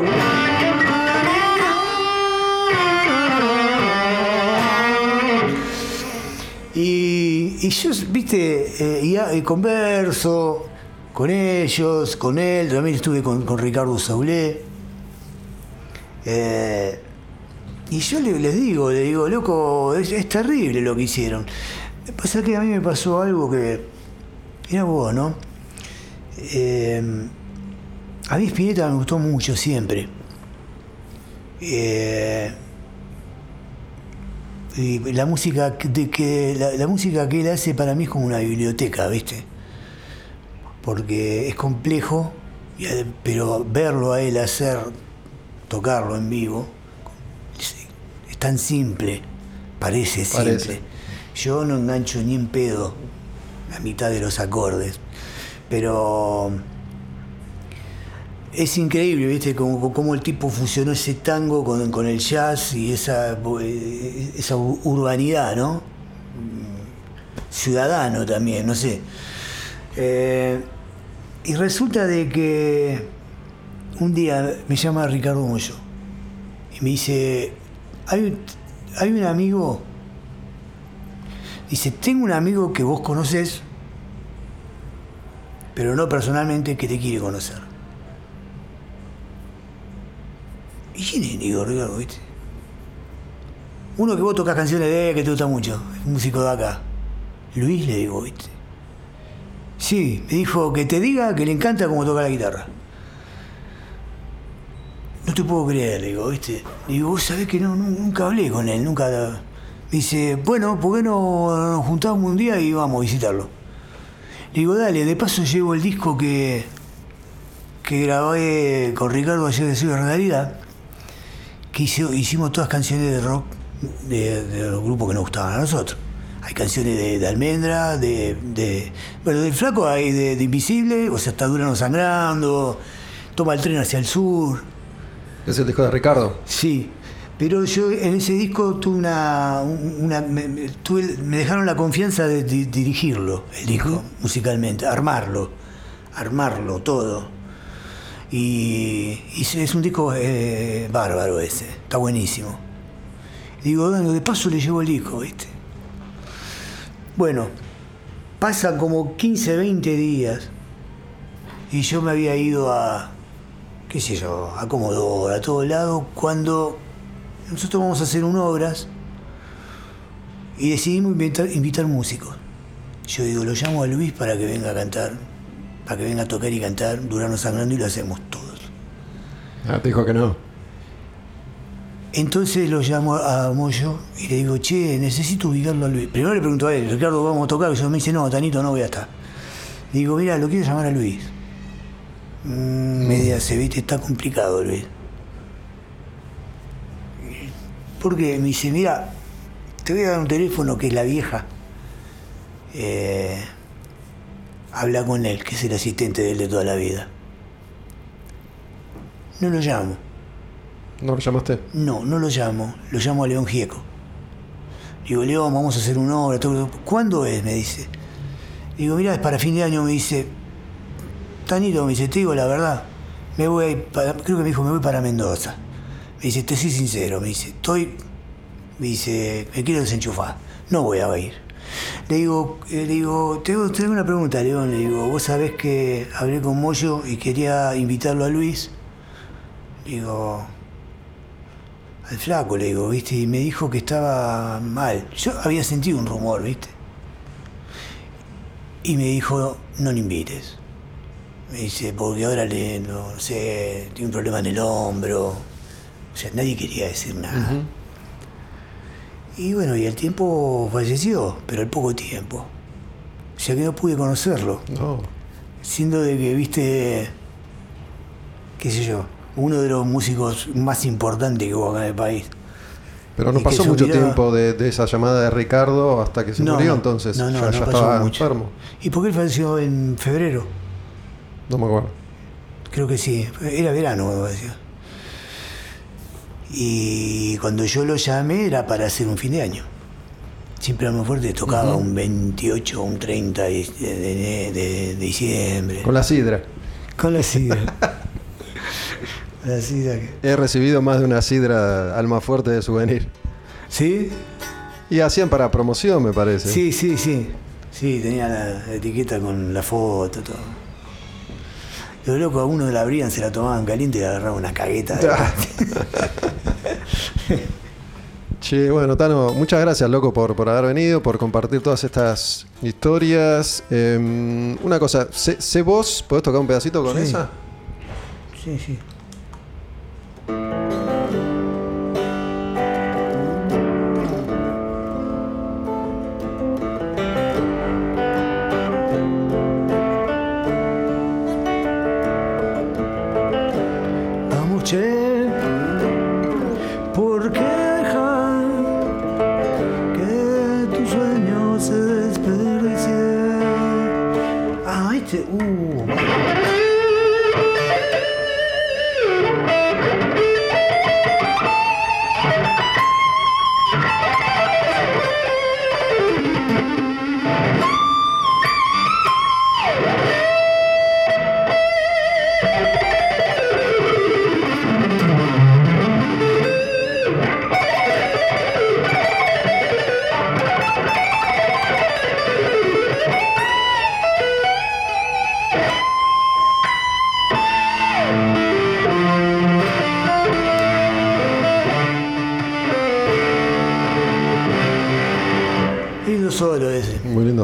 Y, y yo, viste, eh, y converso con ellos, con él, también estuve con, con Ricardo Saulé. Eh, y yo le- les digo, le digo, loco, es, terrible lo que hicieron. Pasa que a mí me pasó algo que. Era vos, ¿no? Eh, a mí Spinetta me gustó mucho siempre. Eh, y la música de que la, música que él hace para mí es como una biblioteca, ¿viste? Porque es complejo, pero verlo a él hacer, tocarlo en vivo, es, tan simple, parece simple. Yo no engancho ni en pedo la mitad de los acordes, pero es increíble, ¿viste? Cómo, cómo el tipo fusionó ese tango con, con el jazz y esa, eh, esa urbanidad, ¿no? Ciudadano también, no sé. Eh, y resulta de que un día me llama Ricardo Moyo y me dice, hay, un- hay un amigo, dice, tengo un amigo que vos conocés, pero no personalmente, que te quiere conocer. ¿Y quién es Digo, Ricardo, viste? Uno que vos tocas canciones de él que te gusta mucho, un músico de acá. Luis le digo, viste. Sí, me dijo que te diga que le encanta cómo toca la guitarra. No te puedo creer, digo, ¿viste? Digo, vos sabés que nunca hablé con él, nunca. Dice, bueno, ¿por qué no nos juntamos un día y vamos a visitarlo? Digo, dale, de paso llevo el disco que, que grabé con Ricardo ayer de Ciudad Realidad, que hizo- hicimos todas canciones de rock de, los grupos que nos gustaban a nosotros. Hay canciones de, Almendra, de, de- Bueno, del Flaco hay de Invisible, o sea, está Durano Sangrando, Toma el tren hacia el sur.
Es el disco de Ricardo.
Sí, pero yo en ese disco tuve una. una- me, me- tuve- me dejaron la confianza de, di- dirigirlo, el disco, musicalmente, armarlo, armarlo todo. Y, y es- es un disco eh, bárbaro ese, está buenísimo. Digo, bueno, de paso le llevo el disco, ¿viste? Bueno, pasan como 15, 20 días y yo me había ido a, qué sé yo, a Comodoro, a todo lado, cuando nosotros vamos a hacer un obras y decidimos invitar, invitar músicos. Yo digo, lo llamo a Luis para que venga a cantar, para que venga a tocar y cantar Durano Sangrando y lo hacemos todos.
Ah, te dijo que no.
Entonces lo llamo a Moyo y le digo, che, necesito ubicarlo a Luis. Primero le pregunto a él, Ricardo, vamos a tocar. Y yo me dice, no, Tanito, no voy a estar. Le digo, mira, lo quiero llamar a Luis. Mm, me dice, viste, está complicado, Luis. Porque me dice, mira, te voy a dar un teléfono que es la vieja. Eh, habla con él, que es el asistente de él de toda la vida. No lo llamo.
¿No lo llamaste?
No, no lo llamo, lo llamo a León Gieco. Digo, León, vamos a hacer una obra. todo. ¿Cuándo es? Me dice. Digo, mira, es para fin de año, me dice. Tanito, me dice, te digo la verdad. Me voy, para- creo que me dijo, me voy para Mendoza. Me dice, te soy sincero, me dice, estoy, me dice, me quiero desenchufar, no voy a ir. Le digo, eh, le digo, tengo, tengo una pregunta, León, le digo, vos sabés que hablé con Moyo y quería invitarlo a Luis. Digo, al flaco, le digo, ¿viste? Y me dijo que estaba mal. Yo había sentido un rumor, ¿viste? Y me dijo, no lo invites. Me dice, porque ahora le, no, sé, tiene un problema en el hombro. O sea, nadie quería decir nada. Y bueno, y el tiempo falleció, pero al poco tiempo. O sea que no pude conocerlo.
No.
Siendo de que, viste, qué sé yo, uno de los músicos más importantes que hubo acá en el país.
Pero no
Y
pasó mucho tiempo de, de esa llamada de Ricardo hasta que se
No,
murió, entonces
no, no,
ya,
no
ya
pasó
estaba
mucho.
enfermo.
¿Y por qué él falleció en febrero?
No me acuerdo.
Creo que sí, era verano, me pareció. Y cuando yo lo llamé era para hacer un fin de año. Siempre a lo fuerte tocaba un 28 o un 30 de, de- de- de diciembre.
Con la sidra.
Con la sidra. La sidra que-
He recibido más de una sidra alma fuerte de souvenir.
¿Sí?
Y hacían para promoción, me parece.
Sí, sí, sí. Sí, tenía la etiqueta con la foto, todo. Lo loco, a uno la abrían, se la tomaban caliente y le agarraban una cagueta. de-
Che, bueno, Tano, muchas gracias, loco, por, por haber venido, por compartir todas estas historias. Em, una cosa, sé, sé vos, ¿podés tocar un pedacito con
Sí.
esa?
Sí, sí.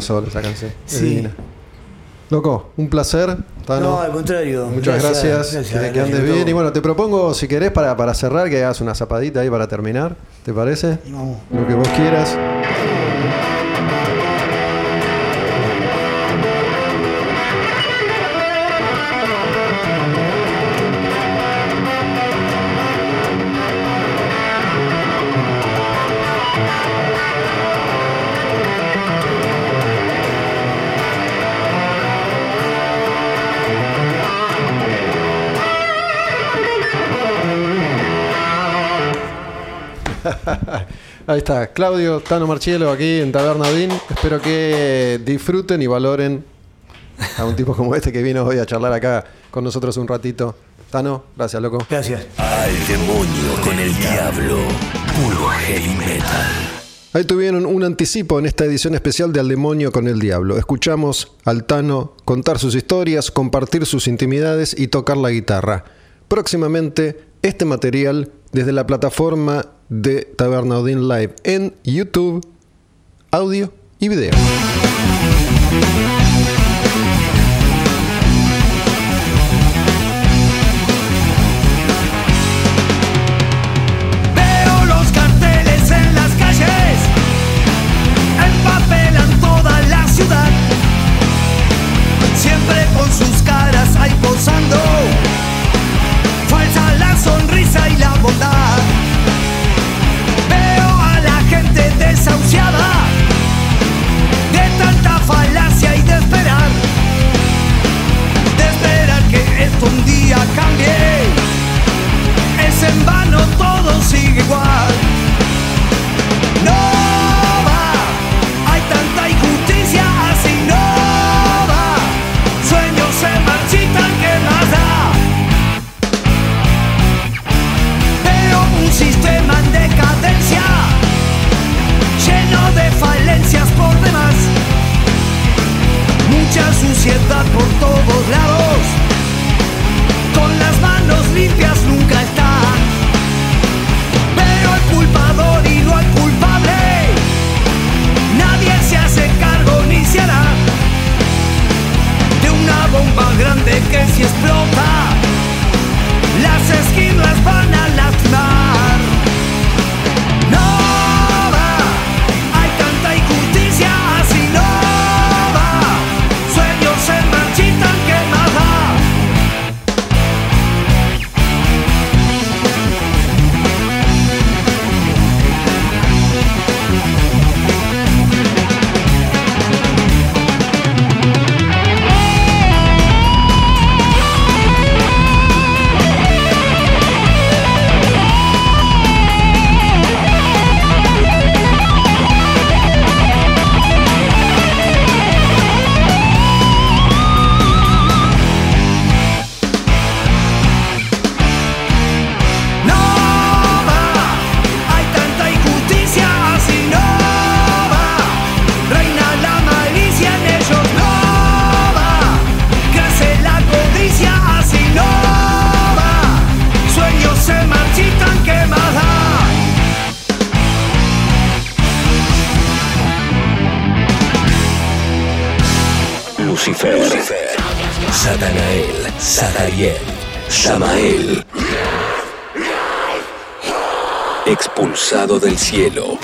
Solo
esa canción.
Sí.
Loco, un placer. Tano.
No, al contrario.
Muchas gracias, que- que,
gracias
andes
a
bien. Y bueno, te propongo, si querés, para, para cerrar, que hagas una zapadita ahí para terminar. ¿Te parece?
Vamos.
Lo que vos quieras.
Ahí está, Claudio, Tano Marchielo aquí en Tabernadín. Espero que disfruten y valoren a un tipo como este que vino hoy a charlar acá con nosotros un ratito. Tano, gracias, loco.
Gracias.
Al demonio con el diablo, puro heavy metal.
Ahí tuvieron un anticipo en esta edición especial de Al demonio con el diablo. Escuchamos al Tano contar sus historias, compartir sus intimidades y tocar la guitarra. Próximamente, este material desde la plataforma de Tabernaudín Live en YouTube, audio y video.
cielo.